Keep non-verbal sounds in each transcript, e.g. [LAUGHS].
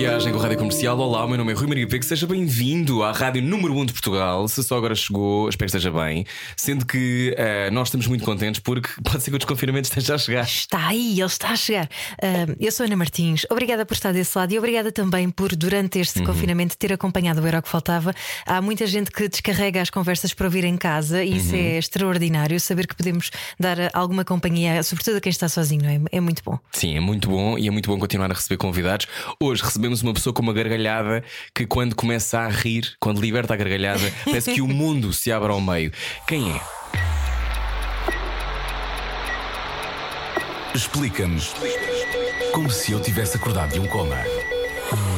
Viagem com a Rádio Comercial. Olá, o meu nome é Rui Maria Pego. Seja bem-vindo à Rádio Número 1 de Portugal. Se só agora chegou, espero que esteja bem. Sendo que eh, nós estamos muito contentes porque [LAUGHS] pode ser que o desconfinamento esteja a chegar. Está aí, ele está a chegar. Ah, eu sou Ana Martins, obrigada por estar desse lado e obrigada também por, durante Uhum. este confinamento, ter acompanhado o Era o que Faltava. Há muita gente que descarrega as conversas para ouvir em casa e Uhum. isso é extraordinário. Saber que podemos dar alguma companhia, sobretudo a quem está sozinho, é? É muito bom. Sim, é muito bom e é muito bom continuar a receber convidados. Hoje recebemos uma pessoa com uma gargalhada que, quando começa a rir, quando liberta a gargalhada, [LAUGHS] parece que o mundo se abre ao meio. Quem é? Explica-nos como se eu tivesse acordado de um coma.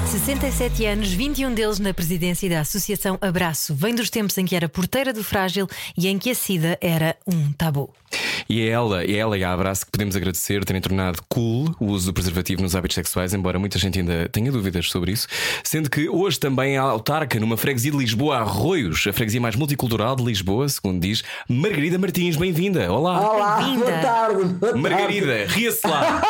67 anos, 21 deles na presidência da Associação Abraço. Vem dos tempos em que era porteira do frágil e em que a SIDA era um tabu. E é ela, é ela e a Abraço que podemos agradecer terem tornado cool o uso do preservativo nos hábitos sexuais, embora muita gente ainda tenha dúvidas sobre isso. Sendo que hoje também há autarca numa freguesia de Lisboa, Arroios, a freguesia mais multicultural de Lisboa, segundo diz Margarida Martins. Bem-vinda. Olá. Olá, Bem-vinda. boa tarde. Boa tarde. Margarida, ria-se lá.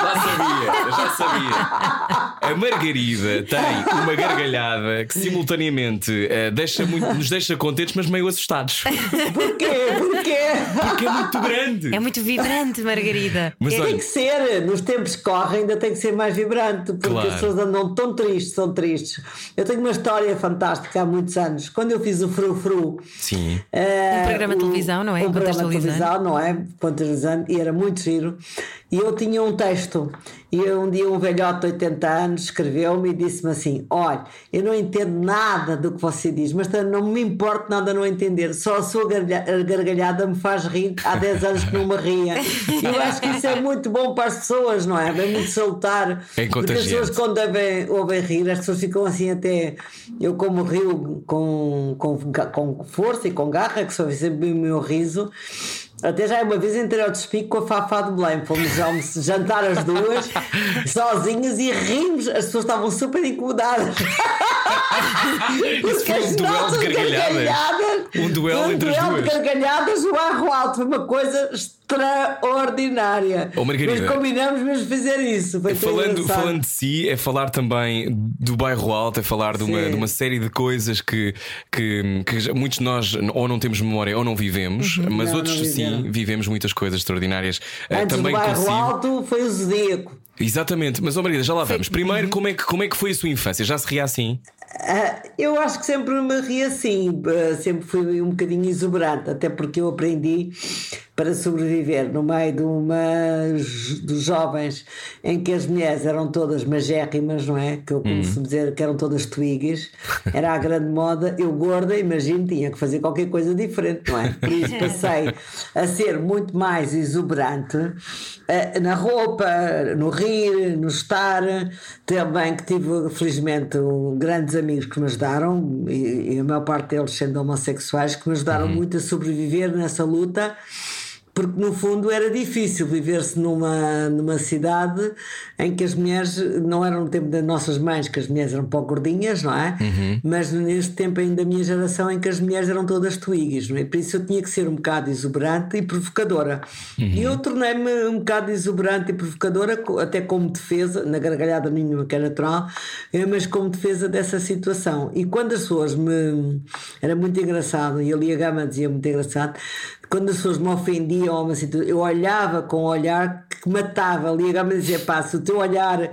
Já sabia, já sabia. A Margarida tem uma gargalhada que simultaneamente eh, deixa muito- nos deixa contentes, mas meio assustados. Porquê? Porquê? Porque é muito grande. É muito vibrante, Margarida. Mas Tem olha, que ser, nos tempos que correm ainda tem que ser mais vibrante, porque Claro. as pessoas andam tão tristes, tão tristes. Eu tenho uma história fantástica há muitos anos. Quando eu fiz o Fru Fru, sim. eh, Um programa de televisão, não é? Um programa de televisão, não é? Contextualizando, e era muito giro. E eu tinha um texto, e um dia um velhote de 80 anos escreveu-me e disse-me assim: Olha, eu não entendo nada do que você diz, mas não me importa nada não entender, só a sua gargalha- gargalhada me faz rir. Há 10 anos que não me ria. E eu acho que isso é muito bom para as pessoas, não é? É muito salutar. É porque as pessoas, quando ouvem, ouvem rir, as pessoas ficam assim até. Eu, como rio com, com, com força e com garra, que só sempre o meu riso. Até já uma vez entrei ao despico com a Fafá de Belém. Fomos jantar as duas, [LAUGHS] sozinhas, e rimos. As pessoas estavam super incomodadas. [LAUGHS] Isso foi um as duelo de nossas gargalhadas. Um duelo um entre as duelo duas. de gargalhadas no arro alto. Foi uma coisa extraordinária. Oh, Margarida. Mas combinamos mesmo fazer isso. Falando, falando de si, é falar também do bairro alto, é falar de uma, de uma série de coisas que, que, que muitos de nós ou não temos memória ou não vivemos, mas Uhum. Não, outros não sim viveram. vivemos muitas coisas extraordinárias. Eh, Antes também do bairro consigo. alto foi o Zodíaco. Exatamente, mas oh Margarida, já lá vamos. Primeiro, Uhum. como é, que, como é que foi a sua infância? Já se ria assim? Ah, eu acho que sempre me ri assim, ah, sempre fui um bocadinho exuberante, até porque eu aprendi para sobreviver no meio de umas dos jovens em que as mulheres eram todas magérrimas, não é? Que eu costumo dizer que eram todas twigas, era a grande moda. Eu gorda, imagino, tinha que fazer qualquer coisa diferente, não é? Por isso passei a ser muito mais exuberante ah, na roupa, no rir, no estar. Também que tive, felizmente, um- grandes amigos que me ajudaram, e, e a maior parte deles sendo homossexuais, que me ajudaram muito a sobreviver nessa luta. Porque no fundo era difícil viver-se numa, numa cidade em que as mulheres não eram no tempo das nossas mães, que as mulheres eram pouco gordinhas, não é? Mas neste tempo ainda da minha geração em que as mulheres eram todas tuigas, não é? Por isso eu tinha que ser um bocado exuberante e provocadora. E eu tornei-me um bocado exuberante e provocadora, até como defesa, na gargalhada mínima que é natural, eh, mas como defesa dessa situação. E quando as pessoas me. Era muito engraçado, e ali a Gama dizia muito engraçado, quando as pessoas me ofendiam a uma situação, eu olhava com um olhar que matava Gama dizia: pá, se o teu olhar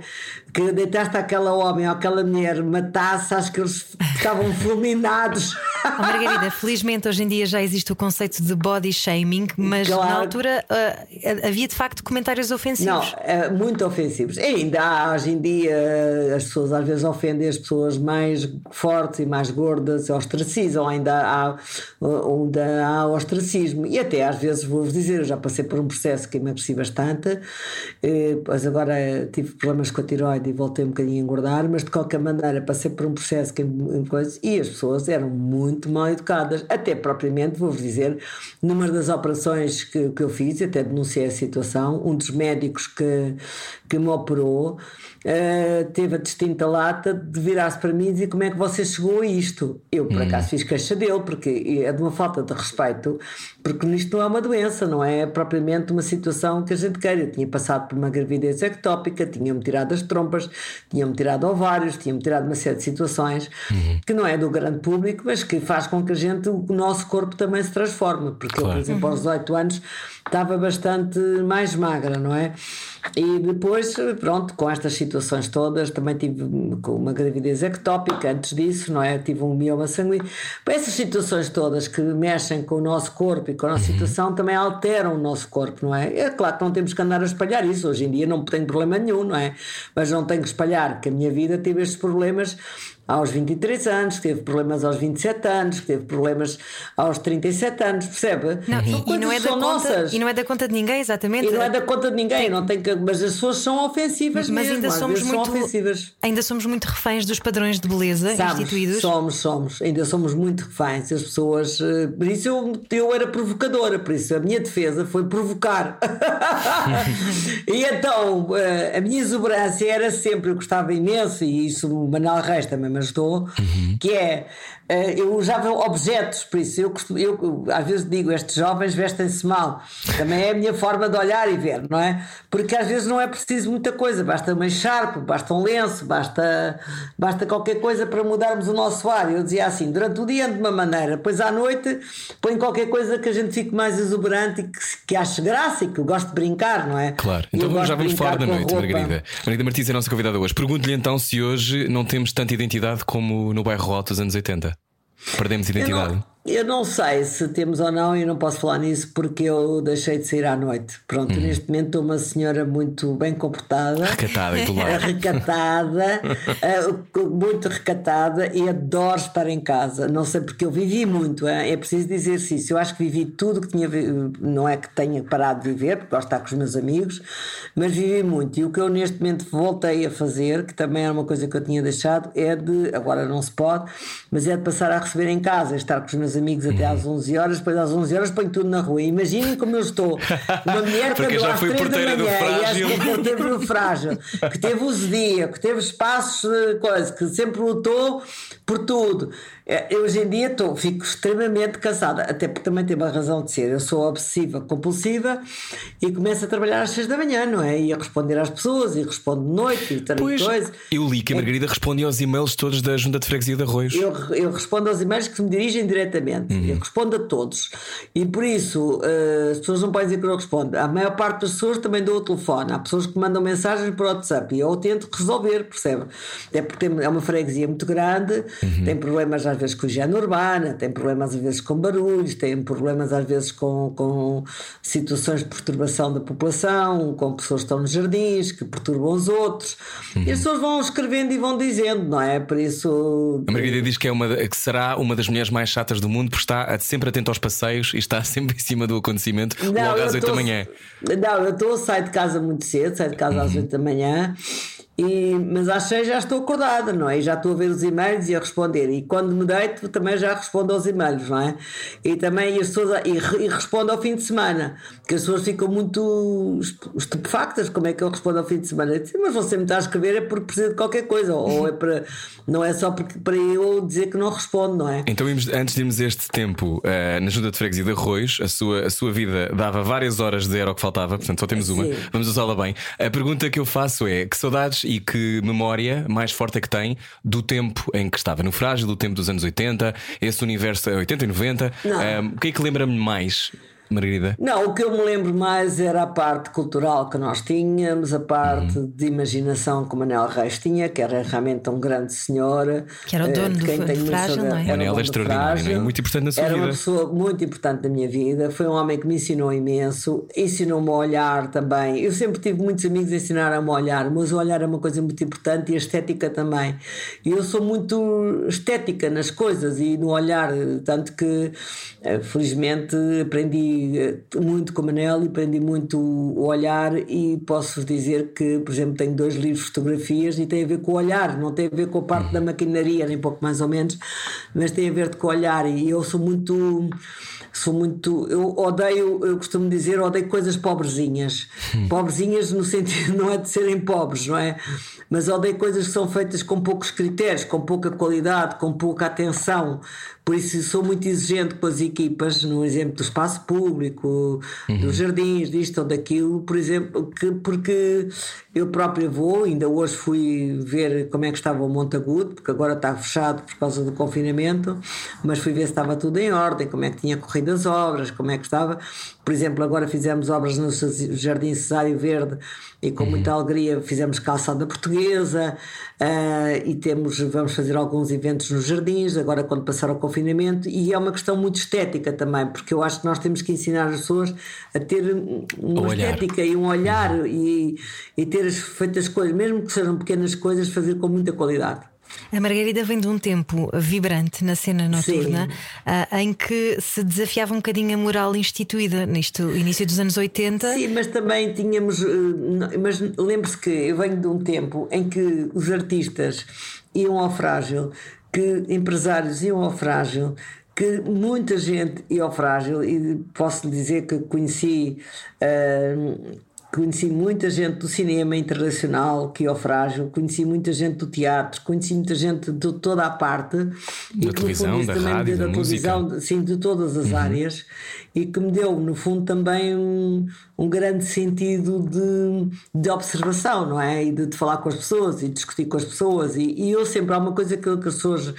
que deitaste aquela homem ou aquela mulher matasse, acho que eles ficavam [LAUGHS] fulminados. Oh, Margarida, felizmente hoje em dia já existe o conceito de body shaming, mas Claro. na altura ah, havia de facto comentários Não, ofensivos. é, muito ofensivos. E ainda há, hoje em dia, as pessoas às vezes ofendem as pessoas mais fortes e mais gordas, ostracizam, ainda há, ainda há ostracismo. E até às vezes vou-vos dizer, eu já passei por um processo que emagreci bastante, eh, pois agora tive problemas com a tiroide e voltei um bocadinho a engordar, mas de qualquer maneira passei por um processo que em- coisa, e as pessoas eram muito mal educadas. Até propriamente, vou-vos dizer, numa das operações que, que eu fiz, até denunciei a situação, um dos médicos que, que me operou uh, teve a distinta lata de virar-se para mim e dizer como é que você chegou a isto. Eu, por Hum. acaso, fiz queixa dele, porque é de uma falta de respeito, porque isto não é uma doença, não é propriamente uma situação que a gente queira. Eu tinha passado por uma gravidez ectópica, tinha-me tirado as trompas, tinha-me tirado ovários, tinha-me tirado uma série de situações que não é do grande público, mas que faz com que a gente, o nosso corpo também se transforme. Porque eu, Claro. por exemplo, aos 18 anos estava bastante mais magra, não é? E depois, pronto, com estas situações todas, também tive com uma gravidez ectópica antes disso, não é? Tive um mioma sanguíneo. Essas situações todas que mexem com o nosso corpo e com a nossa situação também alteram o nosso corpo, não é? É claro que não temos que andar a espalhar isso. Hoje em dia não tenho problema nenhum, não é? Mas não tenho que espalhar que a minha vida teve estes problemas aos 23 anos, que teve problemas aos 27 anos, que teve problemas aos 37 anos, percebe? Não, São e, e não é da conta, nossas. e não é da conta de ninguém, exatamente. E não é da conta de ninguém, não tem que, mas as pessoas são ofensivas Mas mesmo, ainda somos muito são ofensivas. ainda somos muito reféns dos padrões de beleza Sabes, instituídos. somos, somos, ainda somos muito reféns. As pessoas, eh, por isso eu, eu era provocadora, por isso a minha defesa foi provocar. [LAUGHS] e então eh, a minha exuberância era sempre, eu gostava imenso, e isso o Manuel Reis também me ajudou, que é eu usava objetos, por isso eu, costumo- eu, às vezes digo, estes jovens vestem-se mal. Também é a minha forma de olhar e ver, não é? Porque às vezes não é preciso muita coisa, basta uma echarpe, basta um lenço, basta, basta qualquer coisa para mudarmos o nosso ar. Eu dizia assim, durante o dia de uma maneira, depois à noite põe qualquer coisa que a gente fique mais exuberante e que, que ache graça e que eu gosto de brincar, não é? Claro, então já vamos falar da noite. Margarida. Margarida Martins é a nossa convidada hoje. Pergunto-lhe então se hoje não temos tanta identidade como no bairro Alto dos anos 80. Perdemos identidade. Eu não sei se temos ou não, eu não posso falar nisso porque eu deixei de sair à noite. Pronto, Uhum. neste momento estou uma senhora muito bem comportada. Recatada e [LAUGHS] do recatada, [LAUGHS] eh, muito recatada e adoro estar em casa. Não sei porque eu vivi muito, é preciso dizer isso. Eu acho que vivi tudo que tinha, não é que tenha parado de viver, porque gosto de estar com os meus amigos, mas vivi muito. E o que eu neste momento voltei a fazer, que também era uma coisa que eu tinha deixado, é de, agora não se pode, mas é de passar a receber em casa, estar com os meus amigos até às 11 horas, depois às 11 horas ponho tudo na rua. Imaginem como eu estou. Uma mulher que andou às fui 3 da manhã e acho que é porteiro do frágil, que teve uso dia, que teve espaços, eh, coisa, que sempre lutou por tudo. Eh, Eu hoje em dia estou, fico extremamente cansada, até porque também tem uma razão de ser. Eu sou obsessiva, compulsiva e começo a trabalhar às 6 da manhã, não é? E a responder às pessoas, e respondo de noite, e tal Pois, coisa. eu li que a Margarida respondia aos e-mails todos da Junta de Freguesia de Arroios. Eu, eu respondo aos e-mails que me dirigem diretamente. Uhum. Eu respondo a todos. E por isso eh, as pessoas não podem dizer que eu não respondo. A maior parte das pessoas também dou o telefone. Há pessoas que mandam mensagens por WhatsApp e eu tento resolver, percebe? É porque tem- é uma freguesia muito grande, Uhum. tem problemas às vezes com higiene urbana, tem problemas às vezes com barulhos, tem problemas às vezes com, com situações de perturbação da população, com pessoas que estão nos jardins, que perturbam os outros. Uhum. E as pessoas vão escrevendo e vão dizendo, não é? Por isso. A Margarida diz que, é uma, que será uma das mulheres mais chatas do mundo porque está sempre atenta aos passeios e está [LAUGHS] sempre em cima do acontecimento logo às eu 8 da manhã. Não, eu estou, saio de casa muito cedo, saio de casa às 8 da manhã. E, mas às 6 já estou acordada, não é? E já estou a ver os e-mails e a responder. E quando me deito também já respondo aos e-mails, não é? E também as pessoas, e, re- e respondo ao fim de semana, que as pessoas ficam muito estu- estupefactas. Como é que eu respondo ao fim de semana? Eu disse, mas você me está a escrever é porque precisa de qualquer coisa, ou é para, não é só porque, para eu dizer que não respondo, não é? Então, antes de irmos este tempo eh, na Junta de Freguesia de Arroios, a sua, a sua vida dava várias horas de era o que faltava, portanto só temos uma. Sim. Vamos usá-la bem. A pergunta que eu faço é: que saudades e que memória mais forte é que tem do tempo em que estava no Frágil, do tempo dos anos 80, esse universo 80 e 90? Não. Eh, o que é que lembra-me mais, Margarida? Não, o que eu me lembro mais era a parte cultural que nós tínhamos, a parte Uhum. de imaginação que o Manel Reis tinha, que era realmente um grande senhor. Que era o eh, dono de do- quem do tenho muito Frágil, não é? Era o Manel é extraordinário, Frágil. não é? Muito importante na sua era vida. uma pessoa muito importante na minha vida. Foi um homem que me ensinou imenso, ensinou-me a olhar também. Eu sempre tive muitos amigos a ensinaram-me a olhar, mas o olhar é uma coisa muito importante e a estética também. E eu sou muito estética nas coisas e no olhar, tanto que eh, felizmente aprendi aprendi eh, muito com a Manel e aprendi muito o olhar e posso dizer que, por exemplo, tenho dois livros de fotografias e tem a ver com o olhar, não tem a ver com a parte da maquinaria, nem pouco mais ou menos, mas tem a ver com o olhar e eu sou muito sou muito. Eu odeio, eu costumo dizer, odeio coisas pobrezinhas. Hum. Pobrezinhas no sentido [LAUGHS] não é de serem pobres, não é? Mas odeio coisas que são feitas com poucos critérios, com pouca qualidade, com pouca atenção. Por isso sou muito exigente com as equipas, no exemplo do espaço público, uhum. dos jardins, disto ou daquilo, por exemplo, que, porque eu própria vou, ainda hoje fui ver como é que estava o Montagudo, porque agora está fechado por causa do confinamento, mas fui ver se estava tudo em ordem, como é que tinha corrido as obras, como é que estava. Por exemplo, agora fizemos obras no Jardim Cesário Verde e com uhum. muita alegria fizemos calçada portuguesa uh, e temos, vamos fazer alguns eventos nos jardins, agora quando passar o confinamento, e é uma questão muito estética também, porque eu acho que nós temos que ensinar as pessoas a ter uma estética e um olhar uhum. e, e ter as feitas coisas, mesmo que sejam pequenas coisas, fazer com muita qualidade. A Margarida vem de um tempo vibrante na cena noturna uh, em que se desafiava um bocadinho a moral instituída, nisto, início dos anos 80. Sim, mas também tínhamos. Uh, mas lembre-se que eu venho de um tempo em que os artistas iam ao frágil, que empresários iam ao frágil, que muita gente ia ao frágil e posso lhe dizer que conheci uh, Conheci muita gente do cinema internacional, que é o frágil, conheci muita gente do teatro, conheci muita gente de toda a parte da e televisão, da também rádio, da, da televisão, sim, de todas as uhum. áreas e que me deu, no fundo, também um, um grande sentido de, de observação, não é? E de, de, falar com as pessoas e discutir com as pessoas. E, e eu sempre há uma coisa que, que as pessoas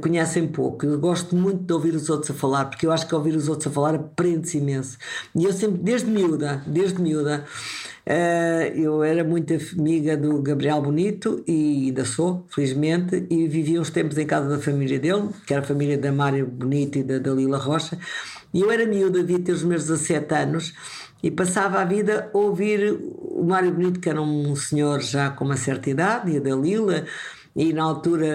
conhecem pouco. Eu gosto muito de ouvir os outros a falar, porque eu acho que ouvir os outros a falar aprende-se imenso. E eu sempre, desde miúda, desde miúda, uh, eu era muito amiga do Gabriel Bonito e ainda sou, felizmente, e vivia uns tempos em casa da família dele, que era a família da Mário Bonito e da Dalila Rocha. E eu era miúda, devia ter os meus 17 anos e passava a vida a ouvir o Mário Bonito, que era um senhor já com uma certa idade, e a Dalila e na altura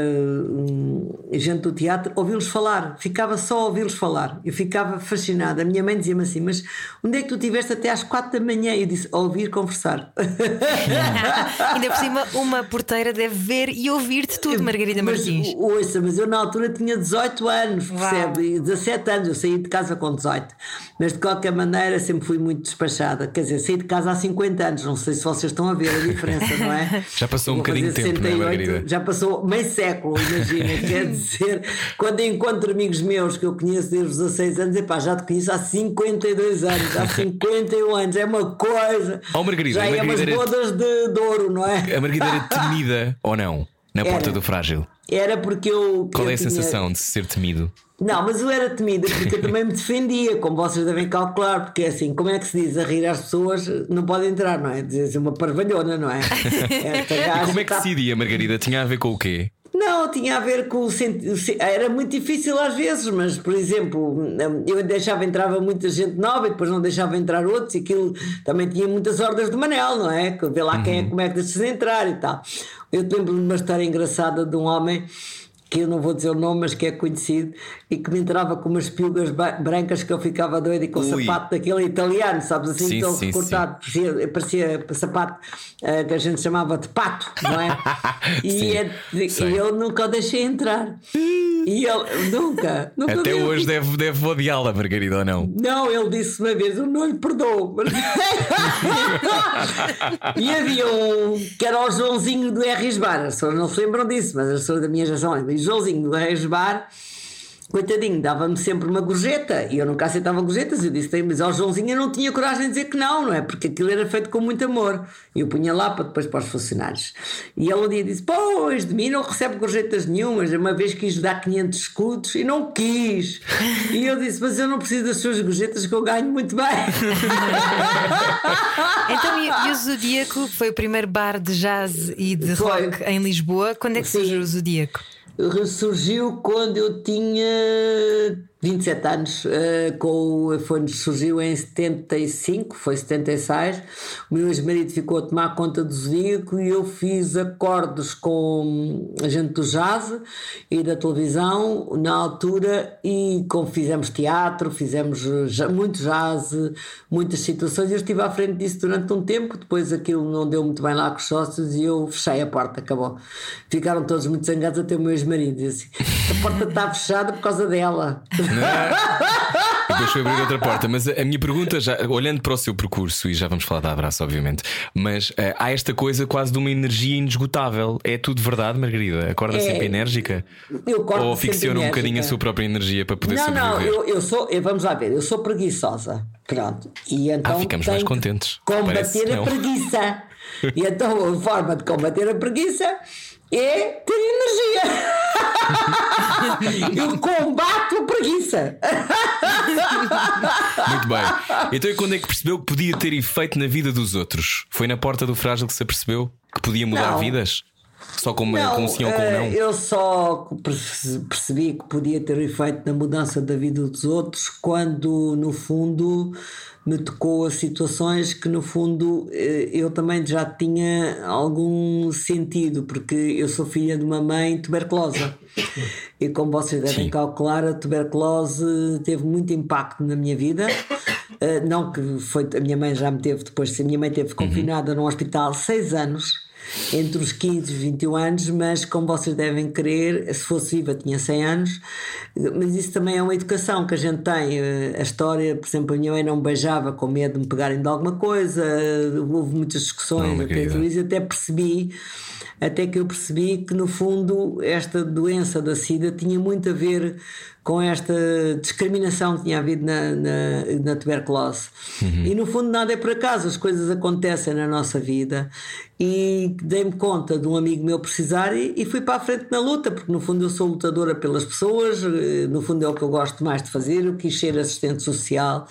gente do teatro, ouvi-los falar, ficava só a ouvi-los falar. Eu ficava fascinada. A minha mãe dizia-me assim: Mas onde é que tu estiveste até às quatro da manhã? E eu disse: a ouvir conversar. [LAUGHS] Ainda por cima, uma porteira deve ver e ouvir-te tudo, Margarida mas, Martins. Ouça, mas eu na altura tinha 18 anos, percebe? Uau. 17 anos, eu saí de casa com 18. Mas de qualquer maneira sempre fui muito despachada. Quer dizer, saí de casa há 50 anos, não sei se vocês estão a ver a diferença, não é? [LAUGHS] Já passou um bocadinho de tempo, 68, não é, Margarida? Já passou meio século, imagina. [LAUGHS] quer dizer, quando encontro amigos meus que eu conheço desde os 16 anos, epá, já te conheço há 52 anos, há [LAUGHS] 51 anos, é uma coisa. Oh, Margarida, já é umas bodas de, de ouro, não é? A Margarida era temida [LAUGHS] ou não? Na era. porta do frágil? Era porque eu. Qual eu é a tinha... sensação de ser temido? Não, mas eu era temida porque eu também me defendia, como vocês devem calcular, porque é assim, como é que se diz a rir às pessoas, não pode entrar, não é? Dizer uma parvalhona, não é? [LAUGHS] e como é que decidia, Margarida? Tinha a ver com o quê? Não, tinha a ver com o Era muito difícil às vezes, mas, por exemplo, eu deixava entrava muita gente nova e depois não deixava entrar outros, e aquilo também tinha muitas ordens de Manel, não é? Vê lá quem é, uhum. como é que deixas entrar e tal. Eu lembro de uma história engraçada de um homem que eu não vou dizer o nome, mas que é conhecido, e que me entrava com umas piugas brancas que eu ficava doido e com o sapato daquele italiano, sabes assim, sim, todo sim, recortado. Parecia, parecia sapato uh, que a gente chamava de pato, não é? [LAUGHS] e, é, eu nunca o deixei entrar. E ele nunca, nunca Até hoje deve, deve odiá-la, Margarida, ou não? Não, ele disse uma vez: Eu não lhe perdoo. [LAUGHS] e havia um que era o Joãozinho do R. Bar, as pessoas não se lembram disso, mas as pessoas da minha geração. E Joãozinho do R. Bar coitadinho, dava-me sempre uma gorjeta e eu nunca aceitava gorjetas. Eu disse, mas ao Joãozinho eu não tinha coragem de dizer que não, não é? Porque aquilo era feito com muito amor. E eu punha lá para depois para os funcionários. E ele um dia disse: Pois, de mim não recebe gorjetas nenhumas. Uma vez quis dar 500 escudos e não quis. E eu disse: Mas eu não preciso das suas gorjetas que eu ganho muito bem. [LAUGHS] então, e, e o Zodíaco foi o primeiro bar de jazz e de foi. rock em Lisboa. Quando é que surgiu o Zodíaco? Ressurgiu quando eu tinha 27 anos, uh, com, foi, surgiu em 75, foi 76. O meu ex-marido ficou a tomar conta do Zodíaco e eu fiz acordos com a gente do jazz e da televisão na altura e com, fizemos teatro, fizemos muito jazz, muitas situações. Eu estive à frente disso durante um tempo, depois aquilo não deu muito bem lá com os sócios e eu fechei a porta, acabou. Ficaram todos muito zangados até o meu ex-marido. Disse: a porta está fechada por causa dela. E depois foi abrir outra porta. Mas a, minha pergunta, já, olhando para o seu percurso, e já vamos falar da abraço, obviamente, mas uh, há esta coisa quase de uma energia inesgotável. É tudo verdade, Margarida? Acorda é, sempre enérgica? Eu acordo Ou ficciona um bocadinho a sua própria energia para poder não, sobreviver? Não, eu, eu sou, eu, vamos lá ver, eu sou preguiçosa. Pronto. E então ah, ficamos mais contentes. Combater Parece, a preguiça. e então a forma de combater a preguiça é ter energia. [LAUGHS] Eu combato a preguiça. Muito bem. Então, e quando é que percebeu que podia ter efeito na vida dos outros? Foi na porta do frágil que se apercebeu que podia mudar não. vidas? Só com, não, com sim ou com não? Eu só percebi que podia ter efeito na mudança da vida dos outros quando, no fundo, me tocou a situações que, no fundo, eh, eu também já tinha algum sentido, porque eu sou filha de uma mãe tuberculosa. [LAUGHS] E como vocês devem Sim. calcular, a tuberculose teve muito impacto na minha vida. Eh, não que foi, a minha mãe já me teve depois, a minha mãe teve confinada uhum. num hospital seis anos entre os 15 e 21 anos, mas como vocês devem querer, se fosse viva tinha 100 anos, mas isso também é uma educação que a gente tem. Eh, a história, por exemplo, a minha mãe não beijava com medo de me pegarem de alguma coisa, houve muitas discussões, até, isso, até percebi até que eu percebi que no fundo esta doença da SIDA tinha muito a ver com esta discriminação que tinha havido na, na, na tuberculose. Uhum. E no fundo, nada é por acaso, as coisas acontecem na nossa vida. E dei-me conta de um amigo meu precisar e, e, fui para a frente na luta, porque no fundo eu sou lutadora pelas pessoas, eh, no fundo é o que eu gosto mais de fazer. Eu quis ser assistente social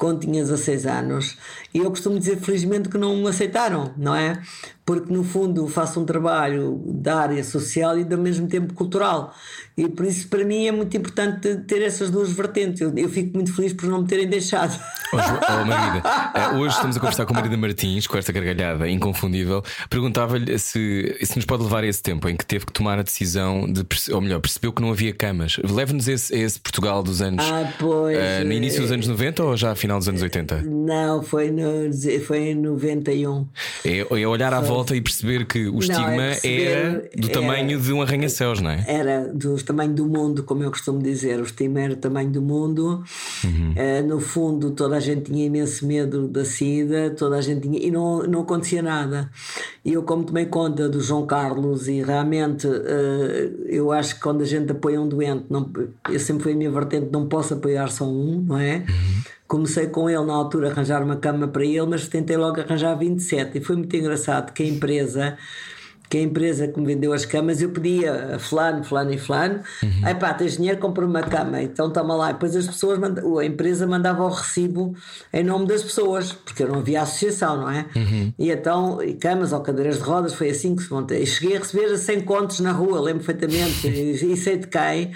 quando tinha 16 anos. E eu costumo dizer, felizmente, que não me aceitaram, não é? Porque no fundo faço um trabalho da área social e ao mesmo tempo cultural. E por isso, para mim, é muito importante ter essas duas vertentes. Eu, eu fico muito feliz por não me terem deixado. Hoje, oh, hoje estamos a conversar com a Marida Martins, com esta gargalhada inconfundível. Perguntava-lhe se, se nos pode levar a esse tempo em que teve que tomar a decisão de, ou melhor, percebeu que não havia camas. Leve-nos a esse, esse, Portugal dos anos. Ah, pois. Uh, no início dos anos 90 ou já a final dos anos 80? Não, foi, no, foi em 91. É, é olhar à foi. volta e perceber que o não, estigma é era do tamanho era, de um arranha-céus, não é? Era do tamanho do mundo, como eu costumo dizer. O estigma era o tamanho do mundo. Uhum. Uh, no fundo, toda a gente tinha imenso medo da SIDA, toda a gente tinha. e não, não acontecia nada. E eu, como tomei conta do João Carlos, e realmente uh, eu acho que quando a gente apoia um doente, não, eu sempre fui a minha vertente, não posso apoiar só um, não é? Uhum. Comecei com ele na altura a arranjar uma cama para ele, mas tentei logo arranjar 27 e foi muito engraçado que a empresa que a empresa que me vendeu as camas, eu pedia a fulano, fulano e fulano, uhum. aí pá, tens dinheiro, compra uma cama, então toma lá. E depois as pessoas, a empresa mandava o recibo em nome das pessoas, porque não havia associação, não é? Uhum. E então, e camas ou cadeiras de rodas, foi assim que se montou. E cheguei a receber 100 contos na rua, lembro perfeitamente, [LAUGHS] e, e sei de quem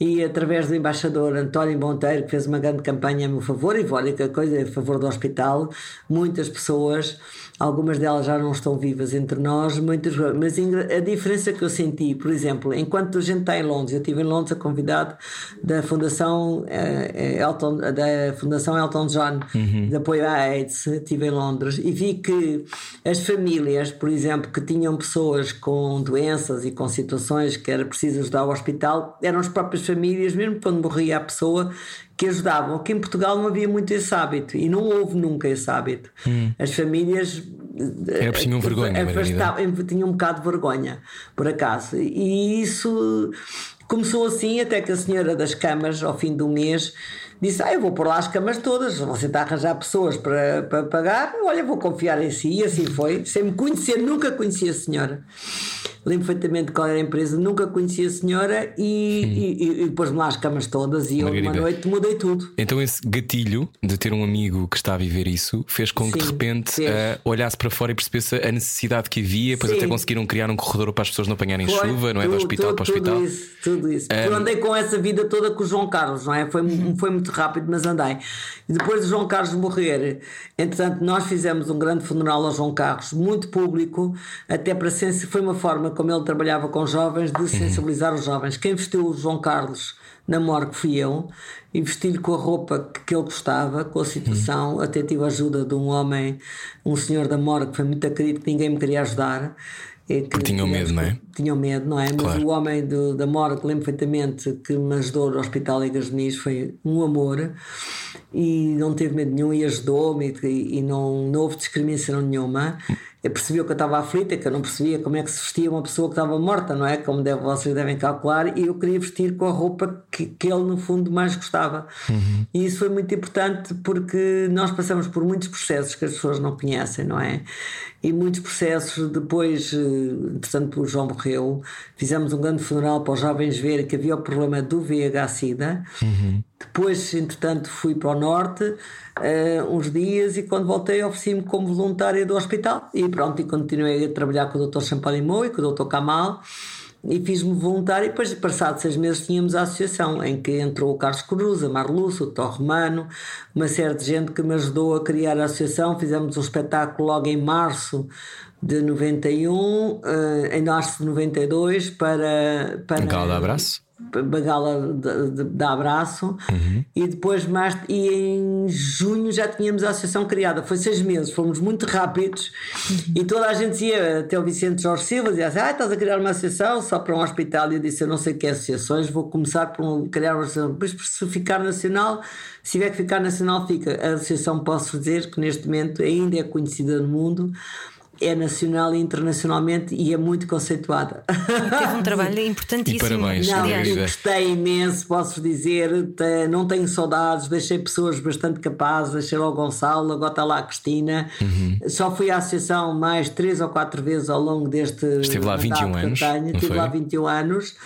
e através do embaixador António Monteiro, que fez uma grande campanha a meu favor, e vou a coisa, a favor do hospital, muitas pessoas Algumas delas já não estão vivas entre nós, muitas, mas a diferença que eu senti, por exemplo, enquanto a gente está em Londres, eu estive em Londres a convidado da Fundação uh, Elton, da Fundação Elton John uhum. de apoio à AIDS, estive em Londres e vi que as famílias, por exemplo, que tinham pessoas com doenças e com situações que era preciso ajudar ao hospital, eram as próprias famílias, mesmo quando morria a pessoa, que ajudavam, que em Portugal não havia muito esse hábito e não houve nunca esse hábito. Hum. As famílias era por tinham vergonha, afastavam, tinham um bocado de vergonha, por acaso. E isso começou assim, até que a senhora das camas, ao fim do mês, disse: Ah, eu vou pôr lá as camas todas, você está a arranjar pessoas para, para pagar, olha, vou confiar em si. E assim foi, sem me conhecer, nunca conheci a senhora. Lembro perfeitamente qual era a empresa, nunca conhecia a senhora e, e, e pôs-me lá as camas todas e eu Margarida. uma noite mudei tudo. Então esse gatilho de ter um amigo que está a viver isso fez com que de Sim, repente eh, olhasse para fora e percebesse a necessidade que havia, depois Sim. até conseguiram criar um corredor para as pessoas não apanharem Foi chuva, não é? do hospital tudo, para o hospital. Tudo isso, tudo isso. Porque Eu andei com essa vida toda com o João Carlos, não é? Foi, foi muito rápido, mas andei. E depois do João Carlos morrer, entretanto, nós fizemos um grande funeral ao João Carlos, muito público, até para sensi- foi uma forma como ele trabalhava com jovens de sensibilizar os jovens. Quem vestiu o João Carlos na morgue fui eu e vesti-lhe com a roupa que, que ele gostava, com a situação. Até tive a ajuda de um homem, um senhor da morgue que foi muito querido, que ninguém me queria ajudar. E que Porque tinham medo, não é? tinham medo, não é? Mas Claro. o homem do, da morgue, lembro perfeitamente que me ajudou no Hospital Ligas Muniz, foi um amor e não teve medo nenhum e ajudou-me e, e não, não houve discriminação nenhuma. Eu percebeu que eu estava aflita, que eu não percebia como é que se vestia uma pessoa que estava morta, não é? Como deve, vocês devem calcular, e eu queria vestir com a roupa que, que ele, no fundo, mais gostava. E isso foi muito importante porque nós passamos por muitos processos que as pessoas não conhecem, não é? E muitos processos, depois, eh, entretanto, o João morreu, fizemos um grande funeral para os jovens verem que havia o problema do VIH-Sida. Depois, entretanto, fui para o Norte eh, uns dias e quando voltei ofereci-me como voluntária do hospital e pronto, e continuei a trabalhar com o Dr. Champalimau e com o Dr. Kamal e fiz-me voluntário e depois, passados seis meses, tínhamos a associação em que entrou o Carlos Cruz, a Marluço, o Tó Romano, uma série de gente que me ajudou a criar a associação. Fizemos um espetáculo logo em março de 91, eh, em março de 92, para. para Um gala de abraço? Bagala de, de, de abraço. E depois mais e em junho já tínhamos a associação criada. Foi seis meses, fomos muito rápidos. E toda a gente ia até o Vicente Jorge Silva dizia assim, ah, estás a criar uma associação só para um hospital. E eu disse, eu não sei que é associações vou começar por criar uma associação. Depois se ficar nacional se tiver que ficar nacional fica, a associação posso dizer que neste momento ainda é conhecida no mundo é nacional e internacionalmente e é muito conceituada Teve um trabalho [LAUGHS] importantíssimo. E parabéns, não, eu gostei imenso, posso dizer. Não tenho saudades, deixei pessoas bastante capazes. Deixei lá o Gonçalo, agora está lá a Cristina. Uhum. Só fui à associação mais três ou quatro vezes ao longo deste. Esteve lá 21 mandato que eu anos, Estive foi? lá 21 anos.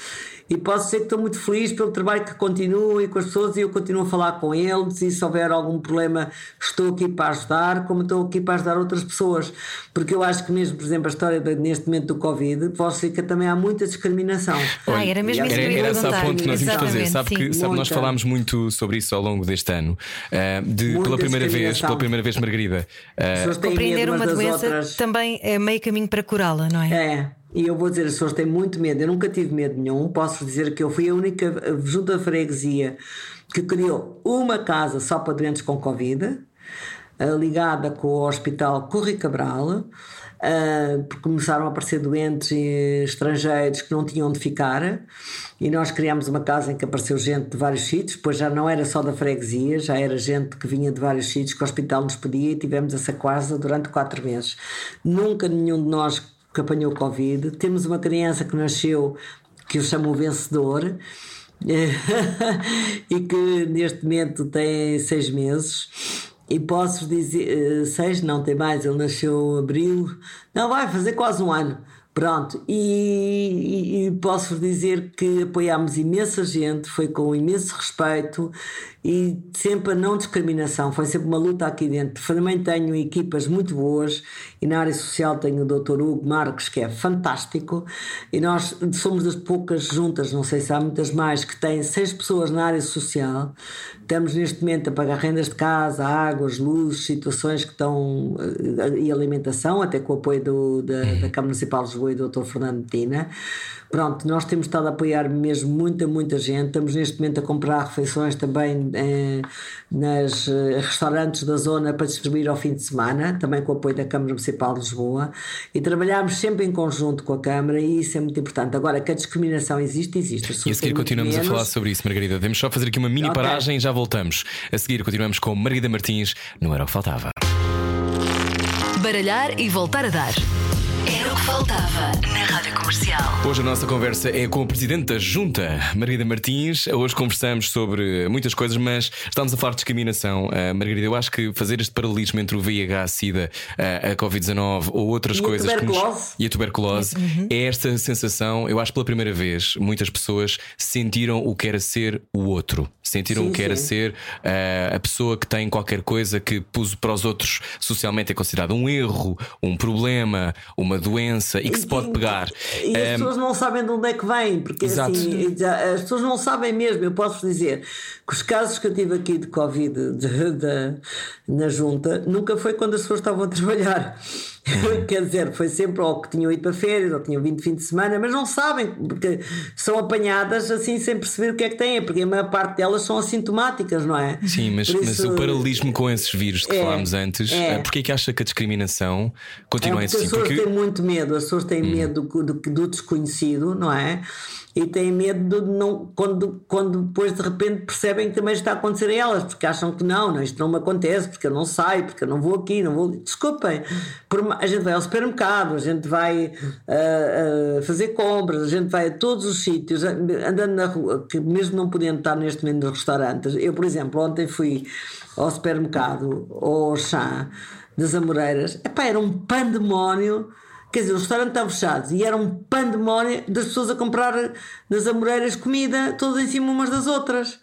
E posso dizer que estou muito feliz pelo trabalho que continua e com as pessoas, e eu continuo a falar com eles. E se houver algum problema, estou aqui para ajudar, como estou aqui para ajudar outras pessoas. Porque eu acho que, mesmo, por exemplo, a história de- neste momento do Covid, posso dizer que também há muita discriminação. Ah, era mesmo isso que eu Era, essa a perguntar. ponte que nós íamos fazer. Sabe sim. que sabe, nós falámos muito sobre isso ao longo deste ano. Ah, de, Muita pela primeira vez, pela primeira vez, Margarida. têm Compreender uma doença outras. também é meio caminho para curá-la, não é? É, e eu vou dizer, as pessoas têm muito medo. Eu nunca tive medo nenhum. Posso dizer que eu fui a única junta freguesia que criou uma casa só para doentes com Covid, eh, ligada com o Hospital Corre Cabral. eh, porque começaram a aparecer doentes eh, estrangeiros que não tinham onde ficar e nós criámos uma casa em que apareceu gente de vários sítios, depois já não era só da freguesia, já era gente que vinha de vários sítios que o hospital nos pedia e tivemos essa casa durante quatro meses. Nunca nenhum de nós que apanhou Covid. Temos uma criança que nasceu que eu chamo o vencedor. [LAUGHS] e que neste momento tem seis meses e posso dizer eh, seis, não tem mais, ele nasceu em abril, não vai fazer quase um ano. Pronto, e, e- e posso dizer que apoiámos imensa gente, foi com imenso respeito e sempre a não discriminação, foi sempre uma luta aqui dentro. Também tenho equipas muito boas e na área social tenho o Dr. Hugo Marques, que é fantástico, e nós somos das poucas juntas, não sei se há muitas mais, que têm seis pessoas na área social. Estamos neste momento a pagar rendas de casa, águas, luzes, situações que estão. eh, e alimentação, até com o apoio do, da, da Câmara Municipal de Lisboa e do Dr. Fernando Medina. Pronto, nós temos estado a apoiar mesmo muita, muita gente. Estamos neste momento a comprar refeições também eh, nas eh, restaurantes da zona para distribuir ao fim de semana, também com o apoio da Câmara Municipal de Lisboa. E trabalhamos sempre em conjunto com a Câmara e isso é muito importante. Agora, que a discriminação existe, existe. E a seguir continuamos a menos. falar sobre isso, Margarida. Devemos só fazer aqui uma mini Ok. paragem e já voltamos. A seguir continuamos com Margarida Martins. Não era o que faltava. Baralhar e voltar a dar. Era faltava na Rádio Comercial. Hoje a nossa conversa é com o Presidente da Junta, Margarida Martins. Hoje conversamos sobre muitas coisas, mas estamos a falar de discriminação. Uh, Margarida, eu acho que fazer este paralelismo entre o VIH, a SIDA, uh, a Covid-19 ou outras E a coisas. que nos- tuberculose. E a tuberculose. É esta sensação, eu acho que pela primeira vez, muitas pessoas sentiram o que era ser o outro. Sentiram Sim, o que era sim. ser uh, a pessoa que tem qualquer coisa que pus para os outros socialmente é considerado um erro, um problema, uma doença e que se pode pegar. E as Um, pessoas não sabem de onde é que vem, porque Exato. assim, as pessoas não sabem mesmo. Eu posso dizer que os casos que eu tive aqui de Covid de- de- na junta nunca foi quando as pessoas estavam a trabalhar. [LAUGHS] Quer dizer, foi sempre ou que tinham ido para férias ou tinham vindo de fim de semana, mas não sabem, porque são apanhadas assim sem perceber o que é que têm, porque a maior parte delas são assintomáticas, não é? Sim, mas, Por mas isso- o paralelismo com esses vírus que É, falámos antes, é. eh, porquê é que acha que a discriminação continua É a porque as existir? pessoas Porque têm muito medo, as pessoas têm medo do, do, do desconhecido, não é? E têm medo de não, quando, quando depois de repente percebem que também está a acontecer a elas, porque acham que não, não, isto não me acontece, porque eu não saio, porque eu não vou aqui, não vou. Desculpem, a gente vai ao supermercado, a gente vai ah, ah, fazer compras, a gente vai a todos os sítios, andando na rua, que mesmo não podendo estar neste momento nos restaurantes. Eu, por exemplo, ontem fui ao supermercado, ao chá das Amoreiras, epá, era um pandemónio. Quer dizer, o restaurante estava fechado e era um pandemónio das pessoas a comprar nas Amoreiras comida, todas em cima umas das outras.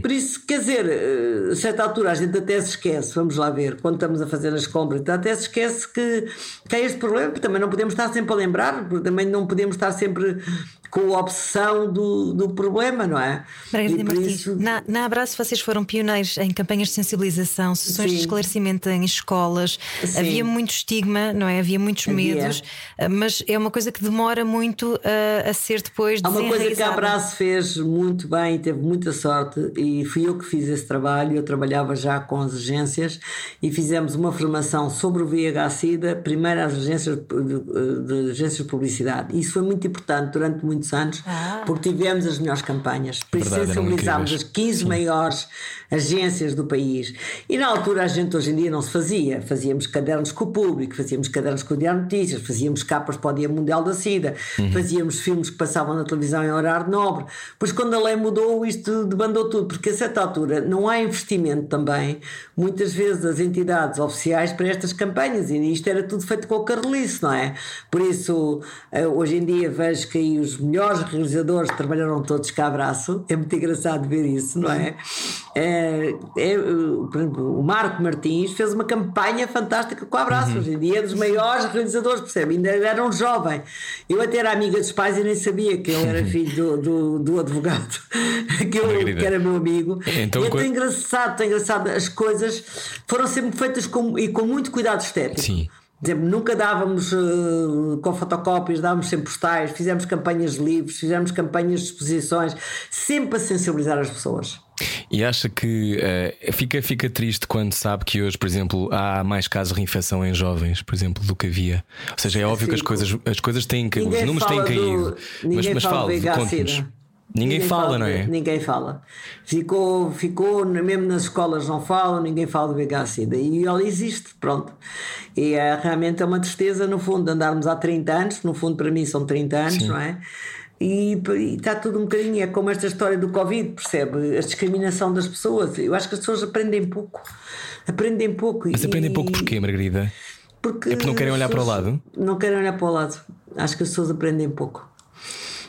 Por isso, quer dizer, eh, a certa altura a gente até se esquece, vamos lá ver, quando estamos a fazer as compras, até se esquece que, que há este problema, porque também não podemos estar sempre a lembrar, porque também não podemos estar sempre com a obsessão do, do problema, não é? Margarida E Martins, isso- na, na Abraço vocês foram pioneiros em campanhas de sensibilização, sessões de Sim. esclarecimento em escolas. Sim. Havia muito estigma, não é? Havia muitos Havia. medos, eh, mas é uma coisa que demora muito eh, a ser depois Há uma coisa que a. Abraço fez muito bem, teve muita sorte e fui eu que fiz esse trabalho. Eu trabalhava já com as agências e fizemos uma formação sobre o VIH-Sida, primeiro às agências de, de agências de publicidade. Isso foi muito importante durante muitos anos porque tivemos as melhores campanhas. Por isso Verdade, sensibilizámos as 15 maiores agências do país. E na altura a gente hoje em dia não se fazia. Fazíamos cadernos com o público, fazíamos cadernos com o Diário de Notícias, fazíamos capas para o Dia Mundial da SIDA, fazíamos filmes que passavam na televisão em horário nobre. Pois quando a lei mudou, isto debandou tudo, porque a certa altura não há investimento também, muitas vezes, das entidades oficiais para estas campanhas. E isto era tudo feito com o carolice, não é? Por isso, eh, hoje em dia vejo que aí os melhores realizadores trabalharam todos cá a braço. É muito engraçado ver isso, não é? É, é, eh, por exemplo, o Marco Martins fez uma campanha fantástica com a abraço. Hoje em dia é dos maiores realizadores, percebe? Ainda era um jovem. Eu até era amiga dos pais e nem sabia que ele era [LAUGHS] filho do, do, do advogado, [LAUGHS] que, eu, que era meu amigo. Então, e é tão quando- engraçado, tão engraçado. As coisas foram sempre feitas com, e com muito cuidado estético. Sim. Por exemplo, nunca dávamos eh, com fotocópias, dávamos sempre postais, fizemos campanhas de livros, fizemos campanhas de exposições, sempre a sensibilizar as pessoas. E acha que eh, fica, fica triste quando sabe que hoje, por exemplo, há mais casos de reinfecção em jovens, por exemplo, do que havia. Ou seja, é óbvio que as coisas, as coisas têm caído, os números têm do- caído. ninguém mas mas fala do conte-nos. SIDA. Ninguém, fala, não de- é? Ninguém fala. Ficou, ficou, mesmo nas escolas não falam, ninguém fala do VIH-Sida. E ele existe, pronto. E é, realmente é uma tristeza, no fundo, andarmos há 30 anos, no fundo para mim são 30 anos, não é? E, e está tudo um bocadinho, é como esta história do Covid, percebe? A discriminação das pessoas. Eu acho que as pessoas aprendem pouco. Aprendem pouco. Mas aprendem e- pouco porquê, Margarida? porque É porque não querem olhar para o lado? Não querem olhar para o lado. Acho que as pessoas aprendem pouco.